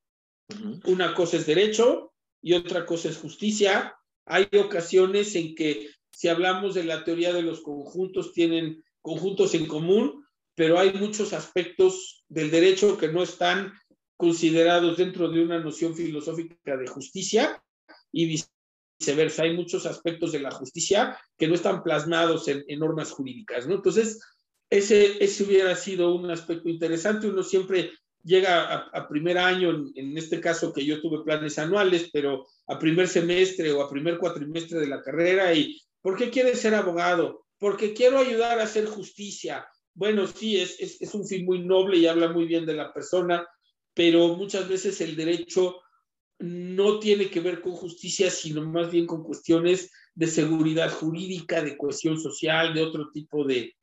Una cosa es derecho y otra cosa es justicia hay ocasiones en que si hablamos de la teoría de los conjuntos, tienen conjuntos en común, pero hay muchos aspectos del derecho que no están considerados dentro de una noción filosófica de justicia y viceversa. Hay muchos aspectos de la justicia que no están plasmados en, normas jurídicas, ¿no? Entonces, ese, ese hubiera sido un aspecto interesante. Uno siempre llega a, primer año, en, este caso que yo tuve planes anuales, pero a primer semestre o a primer cuatrimestre de la carrera y ¿por qué quieres ser abogado? Porque quiero ayudar a hacer justicia. Bueno, sí, es, es, un fin muy noble y habla muy bien de la persona, pero muchas veces el derecho no tiene que ver con justicia, sino más bien con cuestiones de seguridad jurídica, de cohesión social, de otro tipo de,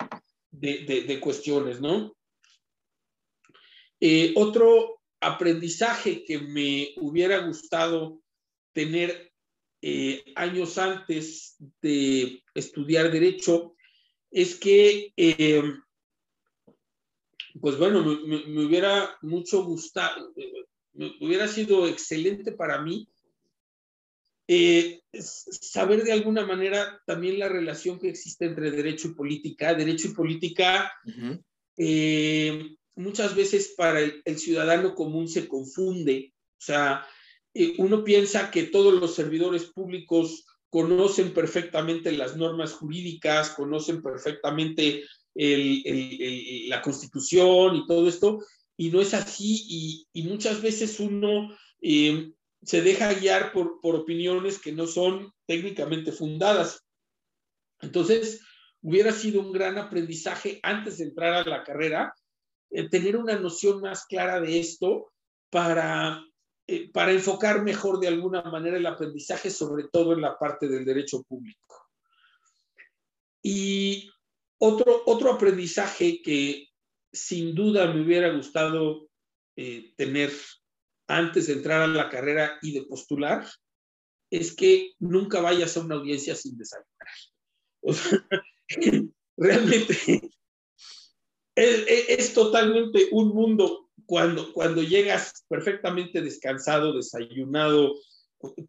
de, de cuestiones, ¿no? Eh, otro aprendizaje que me hubiera gustado tener eh, años antes de estudiar derecho es que, eh, pues bueno, me, hubiera mucho gustado, me hubiera sido excelente para mí eh, saber de alguna manera también la relación que existe entre derecho y política. Derecho y política muchas veces para el, ciudadano común se confunde. O sea, eh, uno piensa que todos los servidores públicos conocen perfectamente las normas jurídicas, conocen perfectamente la constitución y todo esto, y no es así, y, muchas veces uno se deja guiar por, por opiniones que no son técnicamente fundadas. Entonces, hubiera sido un gran aprendizaje antes de entrar a la carrera, eh, tener una noción más clara de esto para, eh, para enfocar mejor de alguna manera el aprendizaje, sobre todo en la parte del derecho público. Y otro, otro aprendizaje que sin duda me hubiera gustado eh, tener antes de entrar a la carrera y de postular es que nunca vayas a una audiencia sin desayunar. realmente es, totalmente un mundo cuando, cuando llegas perfectamente descansado, desayunado,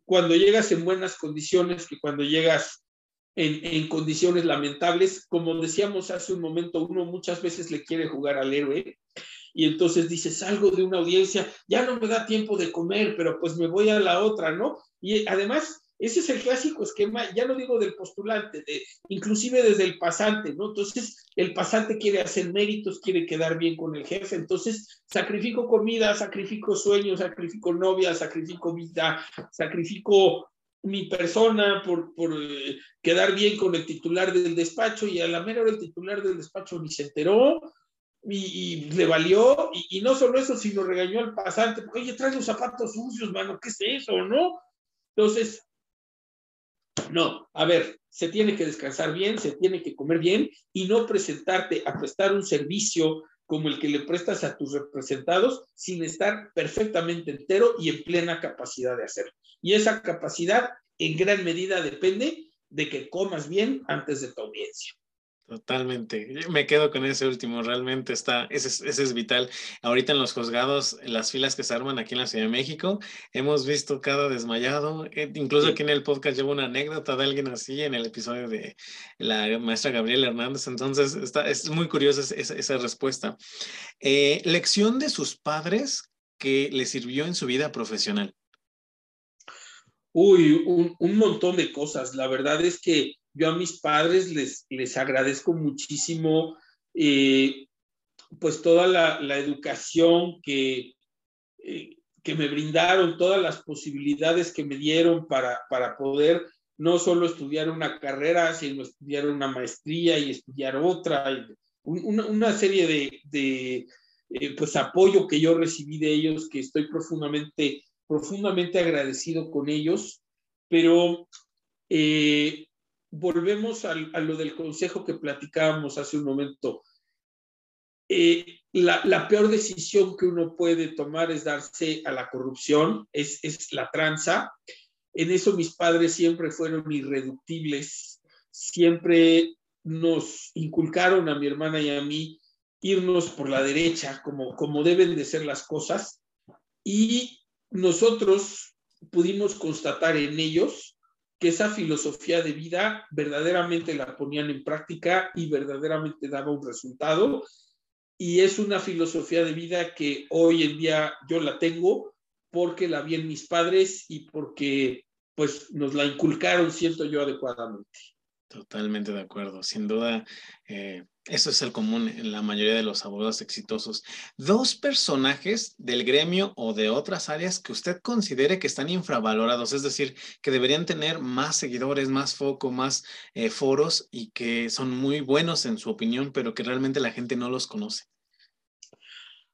cuando llegas en buenas condiciones, que cuando llegas en, en, condiciones lamentables, como decíamos hace un momento, uno muchas veces le quiere jugar al héroe y entonces dices, salgo de una audiencia, ya no me da tiempo de comer, pero pues me voy a la otra, ¿no? Y además, ese es el clásico esquema, ya no digo del postulante, de, inclusive desde el pasante, ¿no? Entonces, el pasante quiere hacer méritos, quiere quedar bien con el jefe, entonces sacrifico comida, sacrifico sueños, sacrifico novia, sacrifico vida, sacrifico mi persona por, por eh, quedar bien con el titular del despacho y a la mera el titular del despacho ni se enteró, y, le valió, y, no solo eso, sino regañó al pasante, oye, trae los zapatos sucios, mano, ¿qué es eso, no? Entonces, no, a ver, se tiene que descansar bien, se tiene que comer bien y no presentarte a prestar un servicio como el que le prestas a tus representados sin estar perfectamente entero y en plena capacidad de hacerlo. Y esa capacidad en gran medida depende de que comas bien antes de tu audiencia. Totalmente. Me quedo con ese último, realmente está, ese, es vital. Ahorita en los juzgados, las filas que se arman aquí en la Ciudad de México, hemos visto cada desmayado. Eh, incluso aquí en el podcast llevo una anécdota de alguien así en el episodio de la maestra Gabriela Hernández. Entonces, está, es muy curiosa esa, respuesta. Eh, lección de sus padres que le sirvió en su vida profesional. Uy, un, un montón de cosas. La verdad es que yo a mis padres les, les agradezco muchísimo eh, pues toda la, educación que, eh, que me brindaron, todas las posibilidades que me dieron para, para poder no solo estudiar una carrera, sino estudiar una maestría y estudiar otra, una, serie de, de eh, pues apoyo que yo recibí de ellos, que estoy profundamente, profundamente agradecido con ellos, pero volvemos a, lo del consejo que platicábamos hace un momento. Eh, la, peor decisión que uno puede tomar es darse a la corrupción, es, es la tranza. En eso mis padres siempre fueron irreductibles, siempre nos inculcaron a mi hermana y a mí irnos por la derecha, como, como deben de ser las cosas, y nosotros pudimos constatar en ellos que esa filosofía de vida verdaderamente la ponían en práctica y verdaderamente daba un resultado. Y es una filosofía de vida que hoy en día yo la tengo porque la vi en mis padres y porque pues nos la inculcaron, siento yo, adecuadamente. Totalmente de acuerdo. Sin duda, eh, eso es el común en la mayoría de los abogados exitosos. Dos personajes del gremio o de otras áreas que usted considere que están infravalorados, es decir, que deberían tener más seguidores, más foco, más eh, foros y que son muy buenos en su opinión, pero que realmente la gente no los conoce.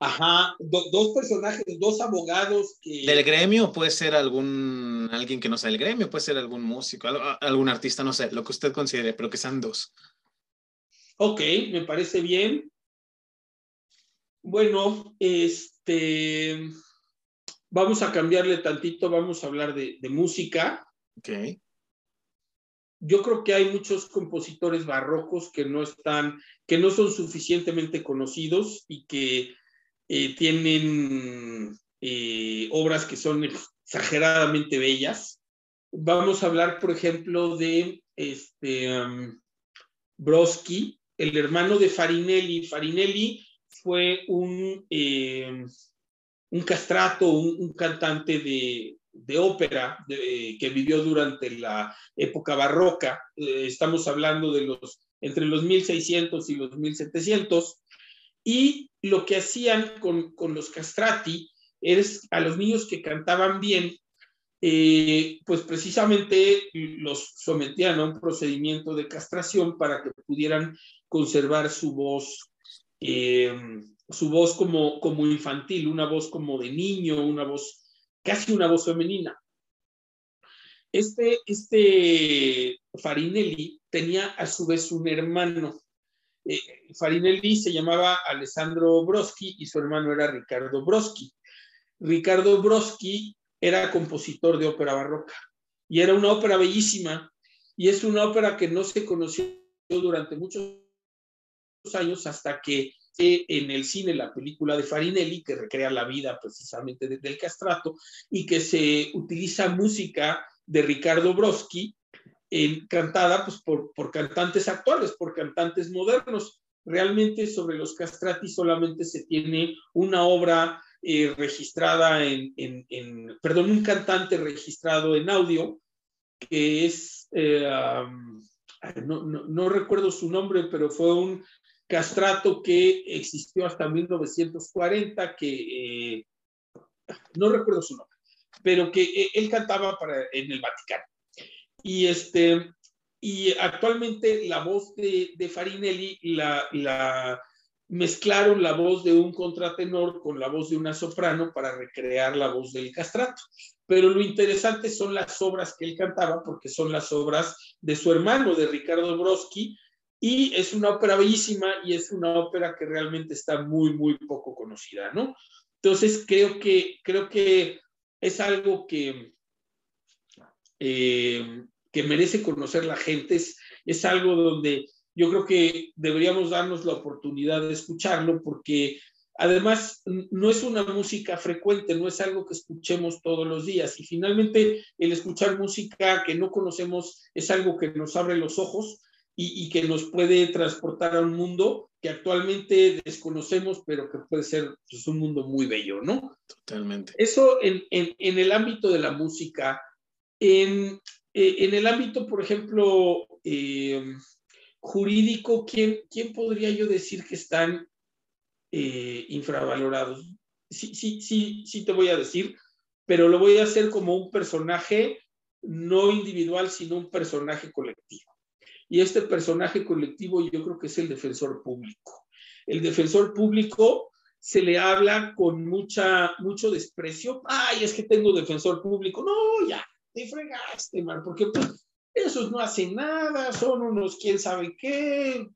Ajá, dos personajes, dos abogados que... Del gremio puede ser algún, alguien que no sea del gremio, puede ser algún músico, algún artista, no sé, lo que usted considere, pero que sean dos. Ok, me parece bien. Bueno, este, vamos a cambiarle tantito, vamos a hablar de, de música. Ok. Yo creo que hay muchos compositores barrocos que no están, que no son suficientemente conocidos y que eh, tienen eh, obras que son exageradamente bellas. Vamos a hablar, por ejemplo, de este, Broski, el hermano de Farinelli. Farinelli fue un, eh, un castrato, un, cantante de, ópera que vivió durante la época barroca. Eh, estamos hablando de los entre los 1600 y los 1700. Y lo que hacían con, con los castrati es a los niños que cantaban bien, eh, pues precisamente los sometían a un procedimiento de castración para que pudieran conservar su voz, eh, su voz como, como infantil, una voz como de niño, una voz, casi una voz femenina. Este, este Farinelli tenía a su vez un hermano. Eh, Farinelli se llamaba Alessandro Broski y su hermano era Ricardo Broski. Ricardo Broski era compositor de ópera barroca y era una ópera bellísima y es una ópera que no se conoció durante muchos años hasta que en el cine la película de Farinelli que recrea la vida precisamente del castrato y que se utiliza música de Ricardo Broski cantada pues, por, por cantantes actuales, por cantantes modernos. Realmente sobre los castrati solamente se tiene una obra eh, registrada en, perdón, un cantante registrado en audio, que es, eh, no, recuerdo su nombre, pero fue un castrato que existió hasta 1940, que eh, no recuerdo su nombre, pero que él cantaba para, en el Vaticano. Y, este, y actualmente la voz de, de Farinelli la, la mezclaron la voz de un contratenor con la voz de una soprano para recrear la voz del castrato. Pero lo interesante son las obras que él cantaba, porque son las obras de su hermano, de Ricardo Broski, y es una ópera bellísima y es una ópera que realmente está muy, muy poco conocida, ¿no? Entonces creo que, creo que es algo que, eh, que merece conocer la gente, es, es algo donde yo creo que deberíamos darnos la oportunidad de escucharlo porque además no es una música frecuente, no es algo que escuchemos todos los días y finalmente el escuchar música que no conocemos es algo que nos abre los ojos y, que nos puede transportar a un mundo que actualmente desconocemos, pero que puede ser pues, un mundo muy bello, ¿no? Totalmente. Eso en, en, en el ámbito de la música. En, eh, en el ámbito, por ejemplo, eh, jurídico, ¿quién, ¿quién podría yo decir que están eh, infravalorados? Sí, sí, sí, sí te voy a decir, pero lo voy a hacer como un personaje no individual, sino un personaje colectivo. Y este personaje colectivo yo creo que es el defensor público. El defensor público se le habla con mucha, mucho desprecio. Ay, es que tengo defensor público. No, ya, te fregaste, man, porque pues, esos no hacen nada, son unos quién sabe qué.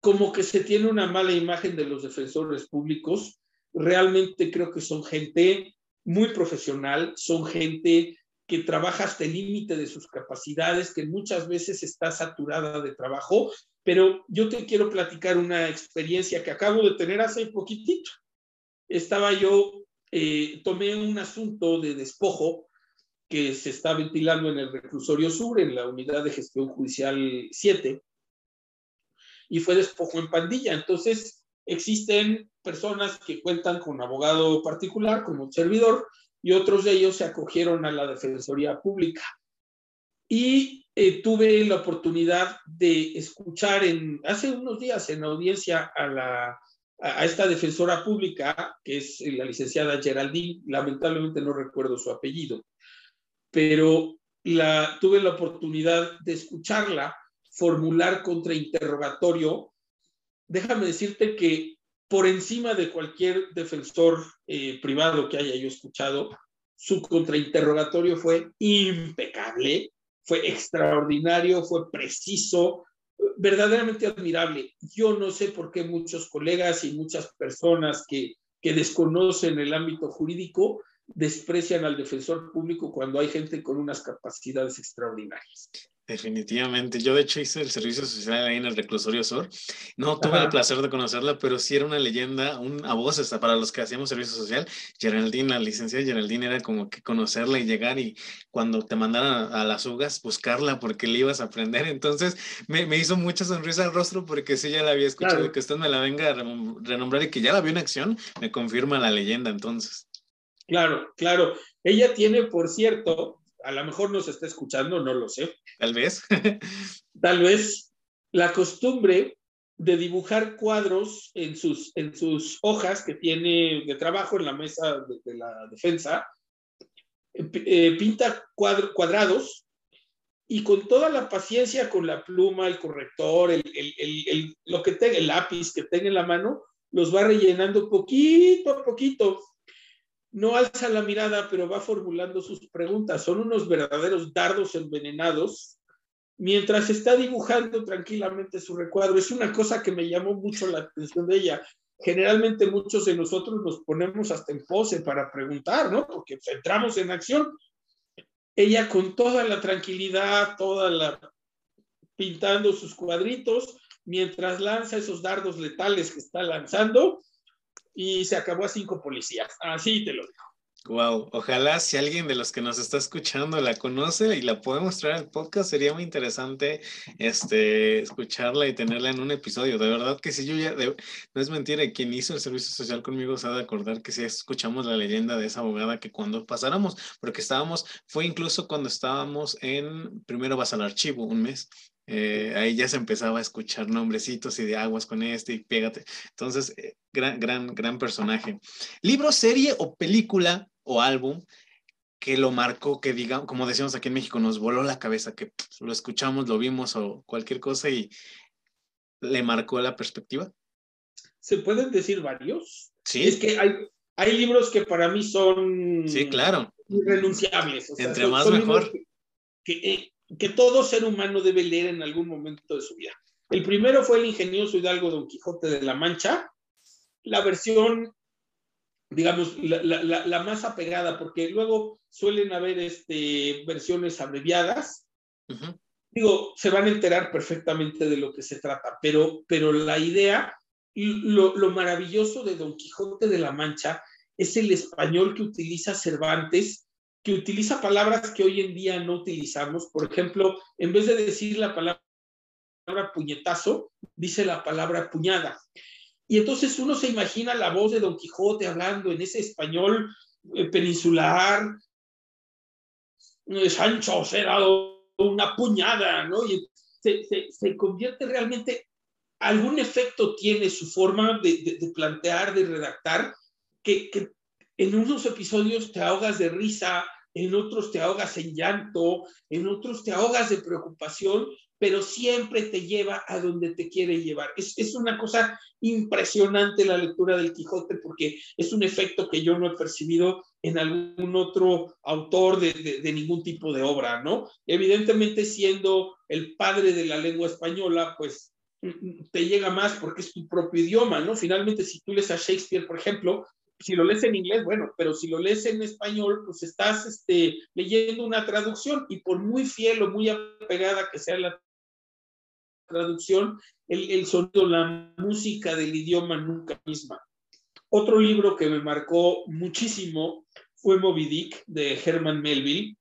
Como que se tiene una mala imagen de los defensores públicos. Realmente creo que son gente muy profesional, son gente que trabaja hasta el límite de sus capacidades, que muchas veces está saturada de trabajo, pero yo te quiero platicar una experiencia que acabo de tener hace poquitito. Estaba yo, eh, tomé un asunto de despojo que se está ventilando en el reclusorio sur, en la unidad de gestión judicial 7, y fue despojo en pandilla. Entonces, existen personas que cuentan con abogado particular, como un servidor, y otros de ellos se acogieron a la Defensoría Pública. Y eh, tuve la oportunidad de escuchar en, hace unos días en audiencia a, la, a esta defensora pública, que es la licenciada Geraldine, lamentablemente no recuerdo su apellido, pero tuve la oportunidad de escucharla formular contrainterrogatorio. Déjame decirte que por encima de cualquier defensor eh, privado que haya yo escuchado, su contrainterrogatorio fue impecable, fue extraordinario, fue preciso, verdaderamente admirable. Yo no sé por qué muchos colegas y muchas personas que desconocen el ámbito jurídico desprecian al defensor público cuando hay gente con unas capacidades extraordinarias. Definitivamente. Yo de hecho hice el servicio social ahí en el reclusorio sur. No tuve el placer de conocerla, pero sí era una leyenda, un, a voces para los que hacíamos servicio social. Geraldine, la licenciada Geraldine, era como que conocerla y llegar y cuando te mandaran a, las ugas, buscarla porque le ibas a aprender. Entonces me, me, hizo mucha sonrisa al rostro porque sí ya la había escuchado que usted me la venga a renombrar y que ya la vio en acción, me confirma la leyenda entonces. Claro, claro. Ella tiene, por cierto, a lo mejor nos está escuchando, no lo sé. Tal vez. Tal vez la costumbre de dibujar cuadros en sus, en sus hojas que tiene de trabajo en la mesa de, la defensa, eh, pinta cuadrados y con toda la paciencia, con la pluma, el corrector, el, el, lo que tenga, el lápiz que tenga en la mano, los va rellenando poquito a poquito no alza la mirada, pero va formulando sus preguntas. Son unos verdaderos dardos envenenados mientras está dibujando tranquilamente su recuadro. Es una cosa que me llamó mucho la atención de ella. Generalmente muchos de nosotros nos ponemos hasta en pose para preguntar, ¿no? Porque entramos en acción. Ella con toda la tranquilidad, toda la pintando sus cuadritos, mientras lanza esos dardos letales que está lanzando, y se acabó a cinco policías. Así te lo digo. Wow, ojalá si alguien de los que nos está escuchando la conoce y la puede mostrar el podcast, sería muy interesante este, escucharla y tenerla en un episodio. De verdad que si yo ya, no es mentira, quien hizo el servicio social conmigo se ha de acordar que sí escuchamos la leyenda de esa abogada que cuando pasáramos, porque estábamos, fue incluso cuando estábamos en, primero vas al archivo, un mes, eh, ahí ya se empezaba a escuchar nombrecitos y de aguas con este y pégate. Entonces, eh, gran, gran, gran personaje. Libro, serie o película o álbum que lo marcó, que diga, como decimos aquí en México, nos voló la cabeza, que lo escuchamos, lo vimos o cualquier cosa y le marcó la perspectiva? ¿Se pueden decir varios? Sí. Es que hay, hay libros que para mí son... Sí, claro. Irrenunciables. Entre más mejor. Que, eh, que, todo ser humano debe leer en algún momento de su vida. El primero fue el ingenioso Hidalgo Don Quijote de la Mancha, la versión digamos, la, más apegada, porque luego suelen haber este, versiones abreviadas. Digo, se van a enterar perfectamente de lo que se trata, pero, pero la idea, lo, lo maravilloso de Don Quijote de la Mancha es el español que utiliza Cervantes, que utiliza palabras que hoy en día no utilizamos. Por ejemplo, en vez de decir la palabra puñetazo, dice la palabra puñada. Y entonces uno se imagina la voz de Don Quijote hablando en ese español eh, peninsular. Eh, Sancho se dado una puñada, ¿no? Y se, convierte realmente, algún efecto tiene su forma de, plantear, de redactar, que, que en unos episodios te ahogas de risa, en otros te ahogas en llanto, en otros te ahogas de preocupación, pero siempre te lleva a donde te quiere llevar. Es, es, una cosa impresionante la lectura del Quijote porque es un efecto que yo no he percibido en algún otro autor de, de, ningún tipo de obra, ¿no? Evidentemente siendo el padre de la lengua española, pues mm, mm, te llega más porque es tu propio idioma, ¿no? Finalmente, si tú lees a Shakespeare, por ejemplo, si lo lees en inglés, bueno, pero si lo lees en español, pues estás este, leyendo una traducción y por muy fiel o muy apegada que sea la traducción, el, el sonido, la música del idioma nunca misma. Otro libro que me marcó muchísimo fue Moby Dick de Herman Melville.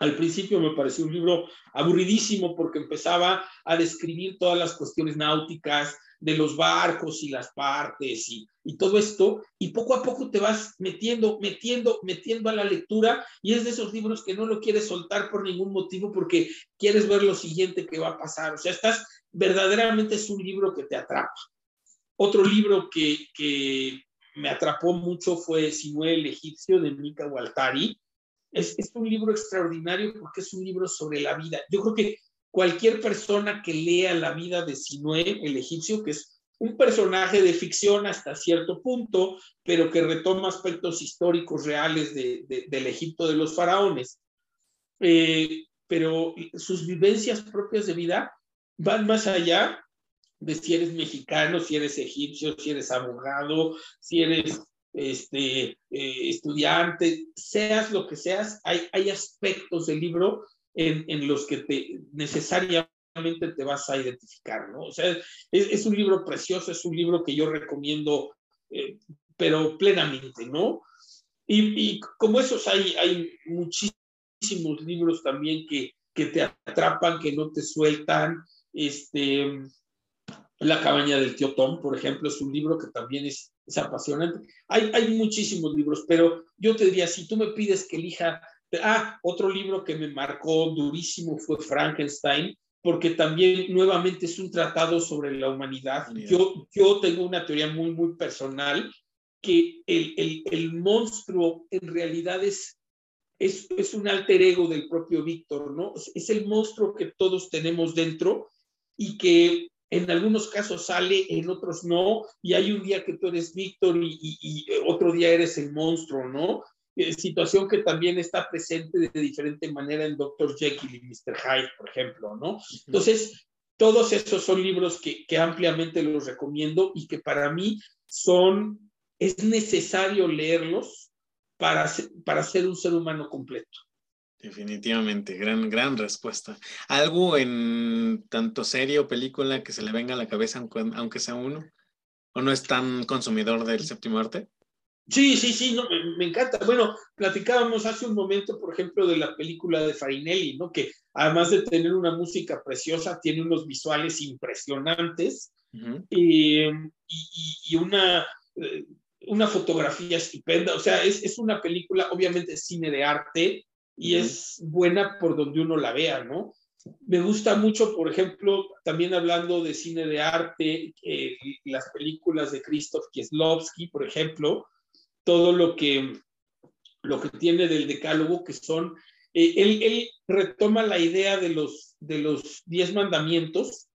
Al principio me pareció un libro aburridísimo porque empezaba a describir todas las cuestiones náuticas de los barcos y las partes y, y, todo esto, y poco a poco te vas metiendo, metiendo, metiendo a la lectura, y es de esos libros que no lo quieres soltar por ningún motivo porque quieres ver lo siguiente que va a pasar. O sea, estás, verdaderamente es un libro que te atrapa. Otro libro que, que me atrapó mucho fue Sinué el egipcio de Mika Waltari. Es, es un libro extraordinario porque es un libro sobre la vida. Yo creo que cualquier persona que lea la vida de Sinué el egipcio, que es un personaje de ficción hasta cierto punto, pero que retoma aspectos históricos reales de, del Egipto de los faraones. Eh, pero sus vivencias propias de vida van más allá de si eres mexicano, si eres egipcio, si eres abogado, si eres este, eh, estudiante, seas lo que seas, hay, hay aspectos del libro en, los que te necesariamente te vas a identificar, ¿no? O sea, es, un libro precioso, es un libro que yo recomiendo, eh, pero plenamente, ¿no? Y, como esos hay, hay muchísimos libros también que, que te atrapan, que no te sueltan, este, La cabaña del tío Tom, por ejemplo, es un libro que también es, es apasionante. Hay, hay muchísimos libros, pero yo te diría, si tú me pides que elija Ah, otro libro que me marcó durísimo fue Frankenstein, porque también nuevamente es un tratado sobre la humanidad. Yo, yo tengo una teoría muy, muy personal que el, el, el monstruo en realidad es, es, es, un alter ego del propio Víctor, ¿no? Es el monstruo que todos tenemos dentro y que en algunos casos sale, en otros no, y hay un día que tú eres Víctor y, y, otro día eres el monstruo, ¿no? Eh, situación que también está presente de diferente manera en Dr. Jekyll y Mr. Hyde, por ejemplo, ¿no? Entonces, todos esos son libros que, que ampliamente los recomiendo y que para mí son, es necesario leerlos para, para ser un ser humano completo. Definitivamente, gran, gran respuesta. ¿Algo en tanto serie o película que se le venga a la cabeza, aunque sea uno? ¿O no es tan consumidor del séptimo arte? Sí, sí, sí, no, me, encanta. Bueno, platicábamos hace un momento, por ejemplo, de la película de Farinelli, ¿no? Que además de tener una música preciosa, tiene unos visuales impresionantes eh, y, una, eh, una fotografía estupenda. O sea, es, es una película, obviamente, cine de arte y es buena por donde uno la vea, ¿no? Me gusta mucho, por ejemplo, también hablando de cine de arte, eh, las películas de Krzysztof Kieslowski, por ejemplo, todo lo que, lo que tiene del decálogo, que son, eh, él, él, retoma la idea de los, de los diez mandamientos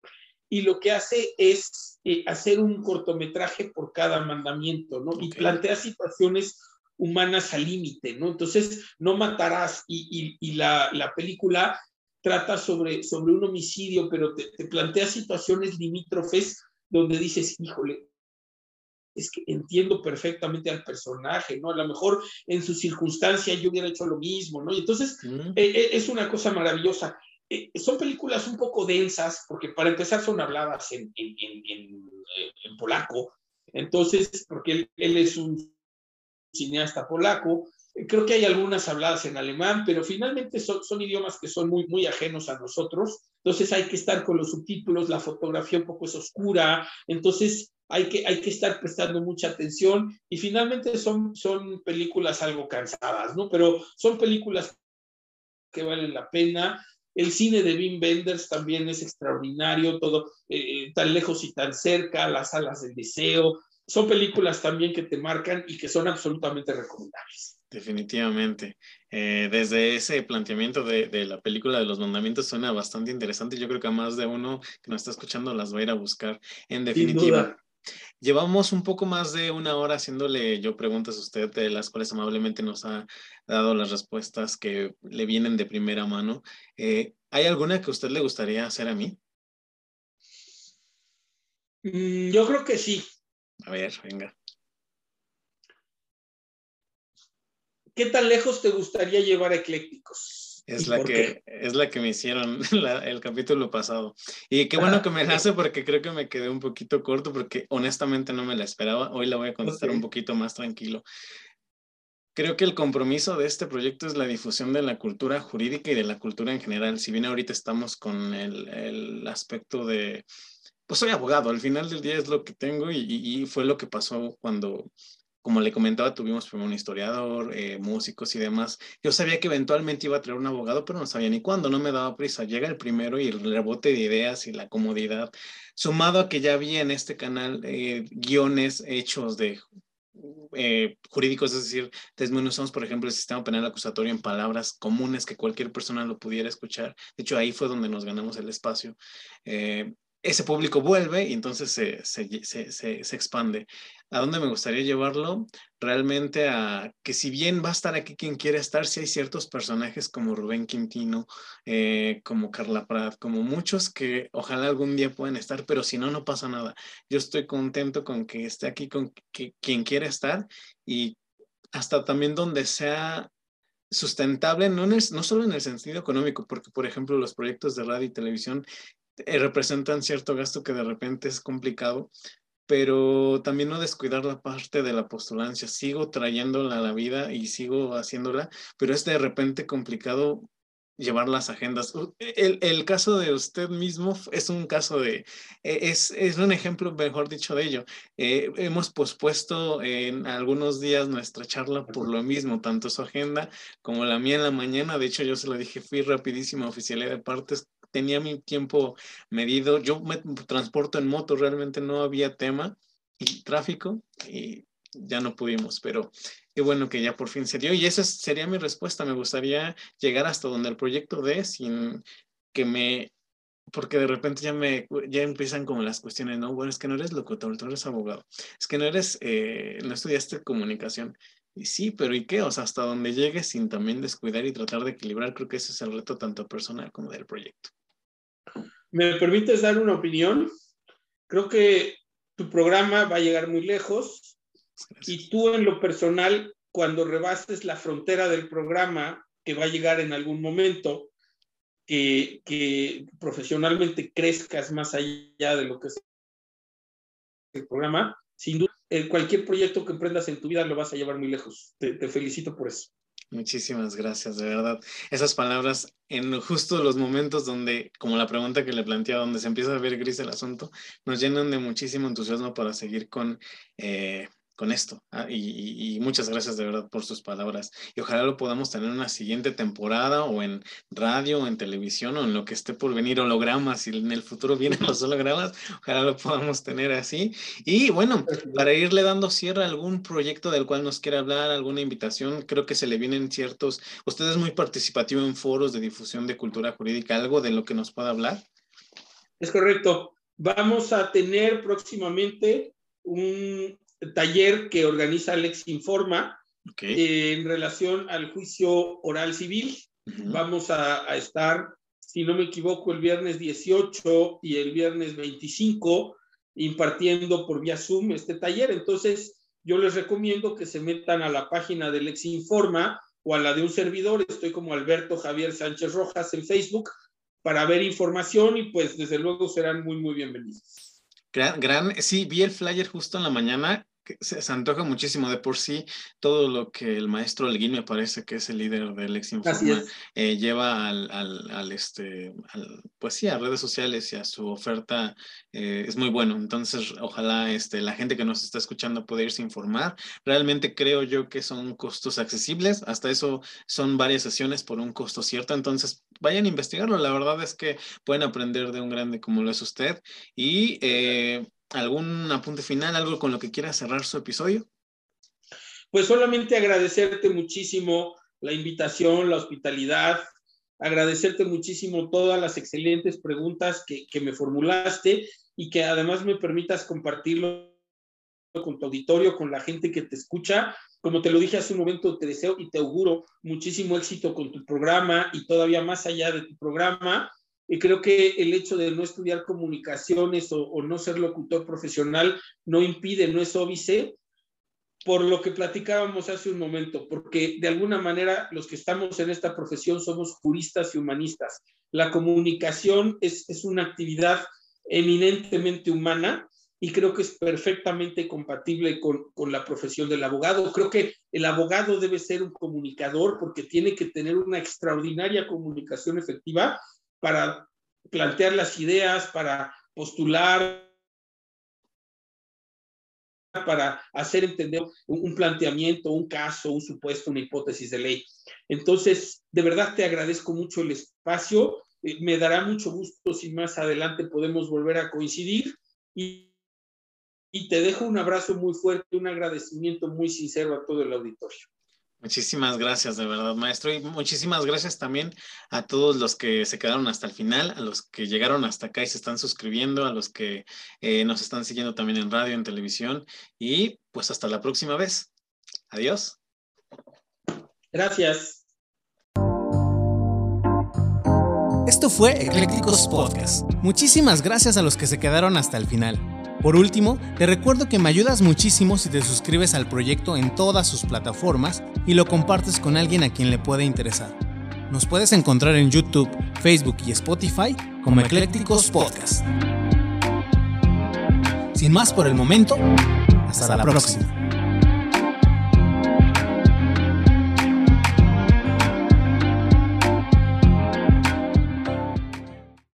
y lo que hace es eh, hacer un cortometraje por cada mandamiento, ¿no? Y plantea situaciones humanas al límite, ¿no? Entonces, no matarás y, y, y la, la, película trata sobre, sobre un homicidio, pero te, te plantea situaciones limítrofes donde dices, híjole, es que entiendo perfectamente al personaje, ¿no? A lo mejor en su circunstancia yo hubiera hecho lo mismo, ¿no? Y entonces mm. eh, eh, es una cosa maravillosa. Eh, son películas un poco densas, porque para empezar son habladas en, en, en, en polaco, entonces, porque él, él, es un cineasta polaco, creo que hay algunas habladas en alemán, pero finalmente son, son idiomas que son muy, muy ajenos a nosotros, entonces hay que estar con los subtítulos, la fotografía un poco es oscura, entonces hay que, hay que estar prestando mucha atención y finalmente son, son películas algo cansadas, ¿no? Pero son películas que valen la pena. El cine de Wim Wenders también es extraordinario, todo eh, eh, tan lejos y tan cerca, las alas del deseo. Son películas también que te marcan y que son absolutamente recomendables. Definitivamente. Eh, desde ese planteamiento de, de, la película de los mandamientos suena bastante interesante. Yo creo que a más de uno que nos está escuchando las va a ir a buscar. En definitiva, Llevamos un poco más de una hora haciéndole yo preguntas a usted, de las cuales amablemente nos ha dado las respuestas que le vienen de primera mano. Eh, ¿Hay alguna que a usted le gustaría hacer a mí? Mm, yo creo que sí. A ver, venga. ¿Qué tan lejos te gustaría llevar a Eclécticos? Es la, que, es la que me hicieron el capítulo pasado. Y qué bueno que me nace porque creo que me quedé un poquito corto porque honestamente no me la esperaba. Hoy la voy a contestar un poquito más tranquilo. Creo que el compromiso de este proyecto es la difusión de la cultura jurídica y de la cultura en general. Si bien ahorita estamos con el, el aspecto de, pues soy abogado, al final del día es lo que tengo y, y fue lo que pasó cuando como le comentaba, tuvimos primero un historiador, eh, músicos y demás. Yo sabía que eventualmente iba a traer un abogado, pero no sabía ni cuándo, no me daba prisa. Llega el primero y el rebote de ideas y la comodidad, sumado a que ya había en este canal eh, guiones hechos de eh, jurídicos, es decir, desmenuzamos, por ejemplo, el sistema penal acusatorio en palabras comunes que cualquier persona lo pudiera escuchar. De hecho, ahí fue donde nos ganamos el espacio. Ese público vuelve y entonces se, se, se, se, expande. ¿A dónde me gustaría llevarlo? Realmente a que si bien va a estar aquí quien quiere estar, si hay ciertos personajes como Rubén Quintino, eh, como Carla Prat, como muchos que ojalá algún día puedan estar, pero si no, no pasa nada. Yo estoy contento con que esté aquí con que, quien quiera estar y hasta también donde sea sustentable, no, no solo en el sentido económico, porque por ejemplo los proyectos de radio y televisión eh, representan cierto gasto que de repente es complicado, pero también no descuidar la parte de la postulancia. Sigo trayéndola a la vida y sigo haciéndola, pero es de repente complicado llevar las agendas. El, el, caso de usted mismo es un caso de, e, es, es un ejemplo, mejor dicho, de ello. Eh, hemos pospuesto en algunos días nuestra charla por lo mismo, tanto su agenda como la mía en la mañana. De hecho, yo se lo dije, fui rapidísimo a oficialidad de partes, tenía mi tiempo medido. Yo me transporto en moto, realmente no había tema y tráfico y ya no pudimos, pero qué bueno que ya por fin se dio. Y esa sería mi respuesta. Me gustaría llegar hasta donde el proyecto dé sin que me, porque de repente ya me, ya empiezan como las cuestiones, no, bueno, es que no eres locutor, tú eres abogado, es que no eres, eh, no estudiaste comunicación. Y sí, pero ¿y qué? O sea, hasta donde llegues sin también descuidar y tratar de equilibrar, creo que ese es el reto tanto personal como del proyecto. ¿Me permites dar una opinión? Creo que tu programa va a llegar muy lejos y tú en lo personal, cuando rebases la frontera del programa, que va a llegar en algún momento, que, que profesionalmente crezcas más allá de lo que es el programa, sin duda, cualquier proyecto que emprendas en tu vida lo vas a llevar muy lejos. Te, te felicito por eso. Muchísimas gracias, de verdad. Esas palabras en justo los momentos donde, como la pregunta que le planteaba, donde se empieza a ver gris el asunto, nos llenan de muchísimo entusiasmo para seguir con eh, con esto. Ah, y, muchas gracias de verdad por sus palabras. Y ojalá lo podamos tener en una siguiente temporada o en radio o en televisión o en lo que esté por venir, hologramas. Si en el futuro vienen los hologramas, ojalá lo podamos tener así. Y bueno, para irle dando cierre a algún proyecto del cual nos quiera hablar, alguna invitación, creo que se le vienen ciertos. Usted es muy participativo en foros de difusión de cultura jurídica, algo de lo que nos pueda hablar. Es correcto. Vamos a tener próximamente un, taller que organiza Alex Informa en relación al juicio oral civil. Vamos a, estar, si no me equivoco, el viernes 18 y el viernes 25 impartiendo por vía Zoom este taller. Entonces, yo les recomiendo que se metan a la página del Lex Informa o a la de un servidor. Estoy como Alberto Javier Sánchez Rojas en Facebook para ver información y pues desde luego serán muy, muy bienvenidos. Gran, gran, sí, vi el flyer justo en la mañana se, antoja muchísimo. De por sí todo lo que el maestro Alguín me parece que es el líder del ex Informa eh, lleva al, al, este pues sí a redes sociales y a su oferta eh, es muy bueno. Entonces ojalá este la gente que nos está escuchando pueda irse a informar. Realmente creo yo que son costos accesibles. Hasta eso son varias sesiones por un costo cierto. Entonces vayan a investigarlo. La verdad es que pueden aprender de un grande como lo es usted. Y eh, ¿Algún apunte final, algo con lo que quiera cerrar su episodio? Pues solamente agradecerte muchísimo la invitación, la hospitalidad, agradecerte muchísimo todas las excelentes preguntas que, que me formulaste y que además me permitas compartirlo con tu auditorio, con la gente que te escucha. Como te lo dije hace un momento, te deseo y te auguro muchísimo éxito con tu programa y todavía más allá de tu programa. Y creo que el hecho de no estudiar comunicaciones o, no ser locutor profesional no impide, no es óbice, por lo que platicábamos hace un momento, porque de alguna manera los que estamos en esta profesión somos juristas y humanistas. La comunicación es, es una actividad eminentemente humana y creo que es perfectamente compatible con, con, la profesión del abogado. Creo que el abogado debe ser un comunicador porque tiene que tener una extraordinaria comunicación efectiva para plantear las ideas, para postular, para hacer entender un, planteamiento, un caso, un supuesto, una hipótesis de ley. Entonces, de verdad te agradezco mucho el espacio. Eh, me dará mucho gusto si más adelante podemos volver a coincidir y, y te dejo un abrazo muy fuerte, un agradecimiento muy sincero a todo el auditorio. Muchísimas gracias, de verdad, maestro. Y muchísimas gracias también a todos los que se quedaron hasta el final, a los que llegaron hasta acá y se están suscribiendo, a los que eh, nos están siguiendo también en radio, en televisión. Y pues hasta la próxima vez. Adiós. Gracias. Esto fue Eclécticos Podcast. Muchísimas gracias a los que se quedaron hasta el final. Por último, te recuerdo que me ayudas muchísimo si te suscribes al proyecto en todas sus plataformas y lo compartes con alguien a quien le pueda interesar. Nos puedes encontrar en YouTube, Facebook y Spotify como Eclécticos Podcast. Sin más por el momento, hasta, la, próxima.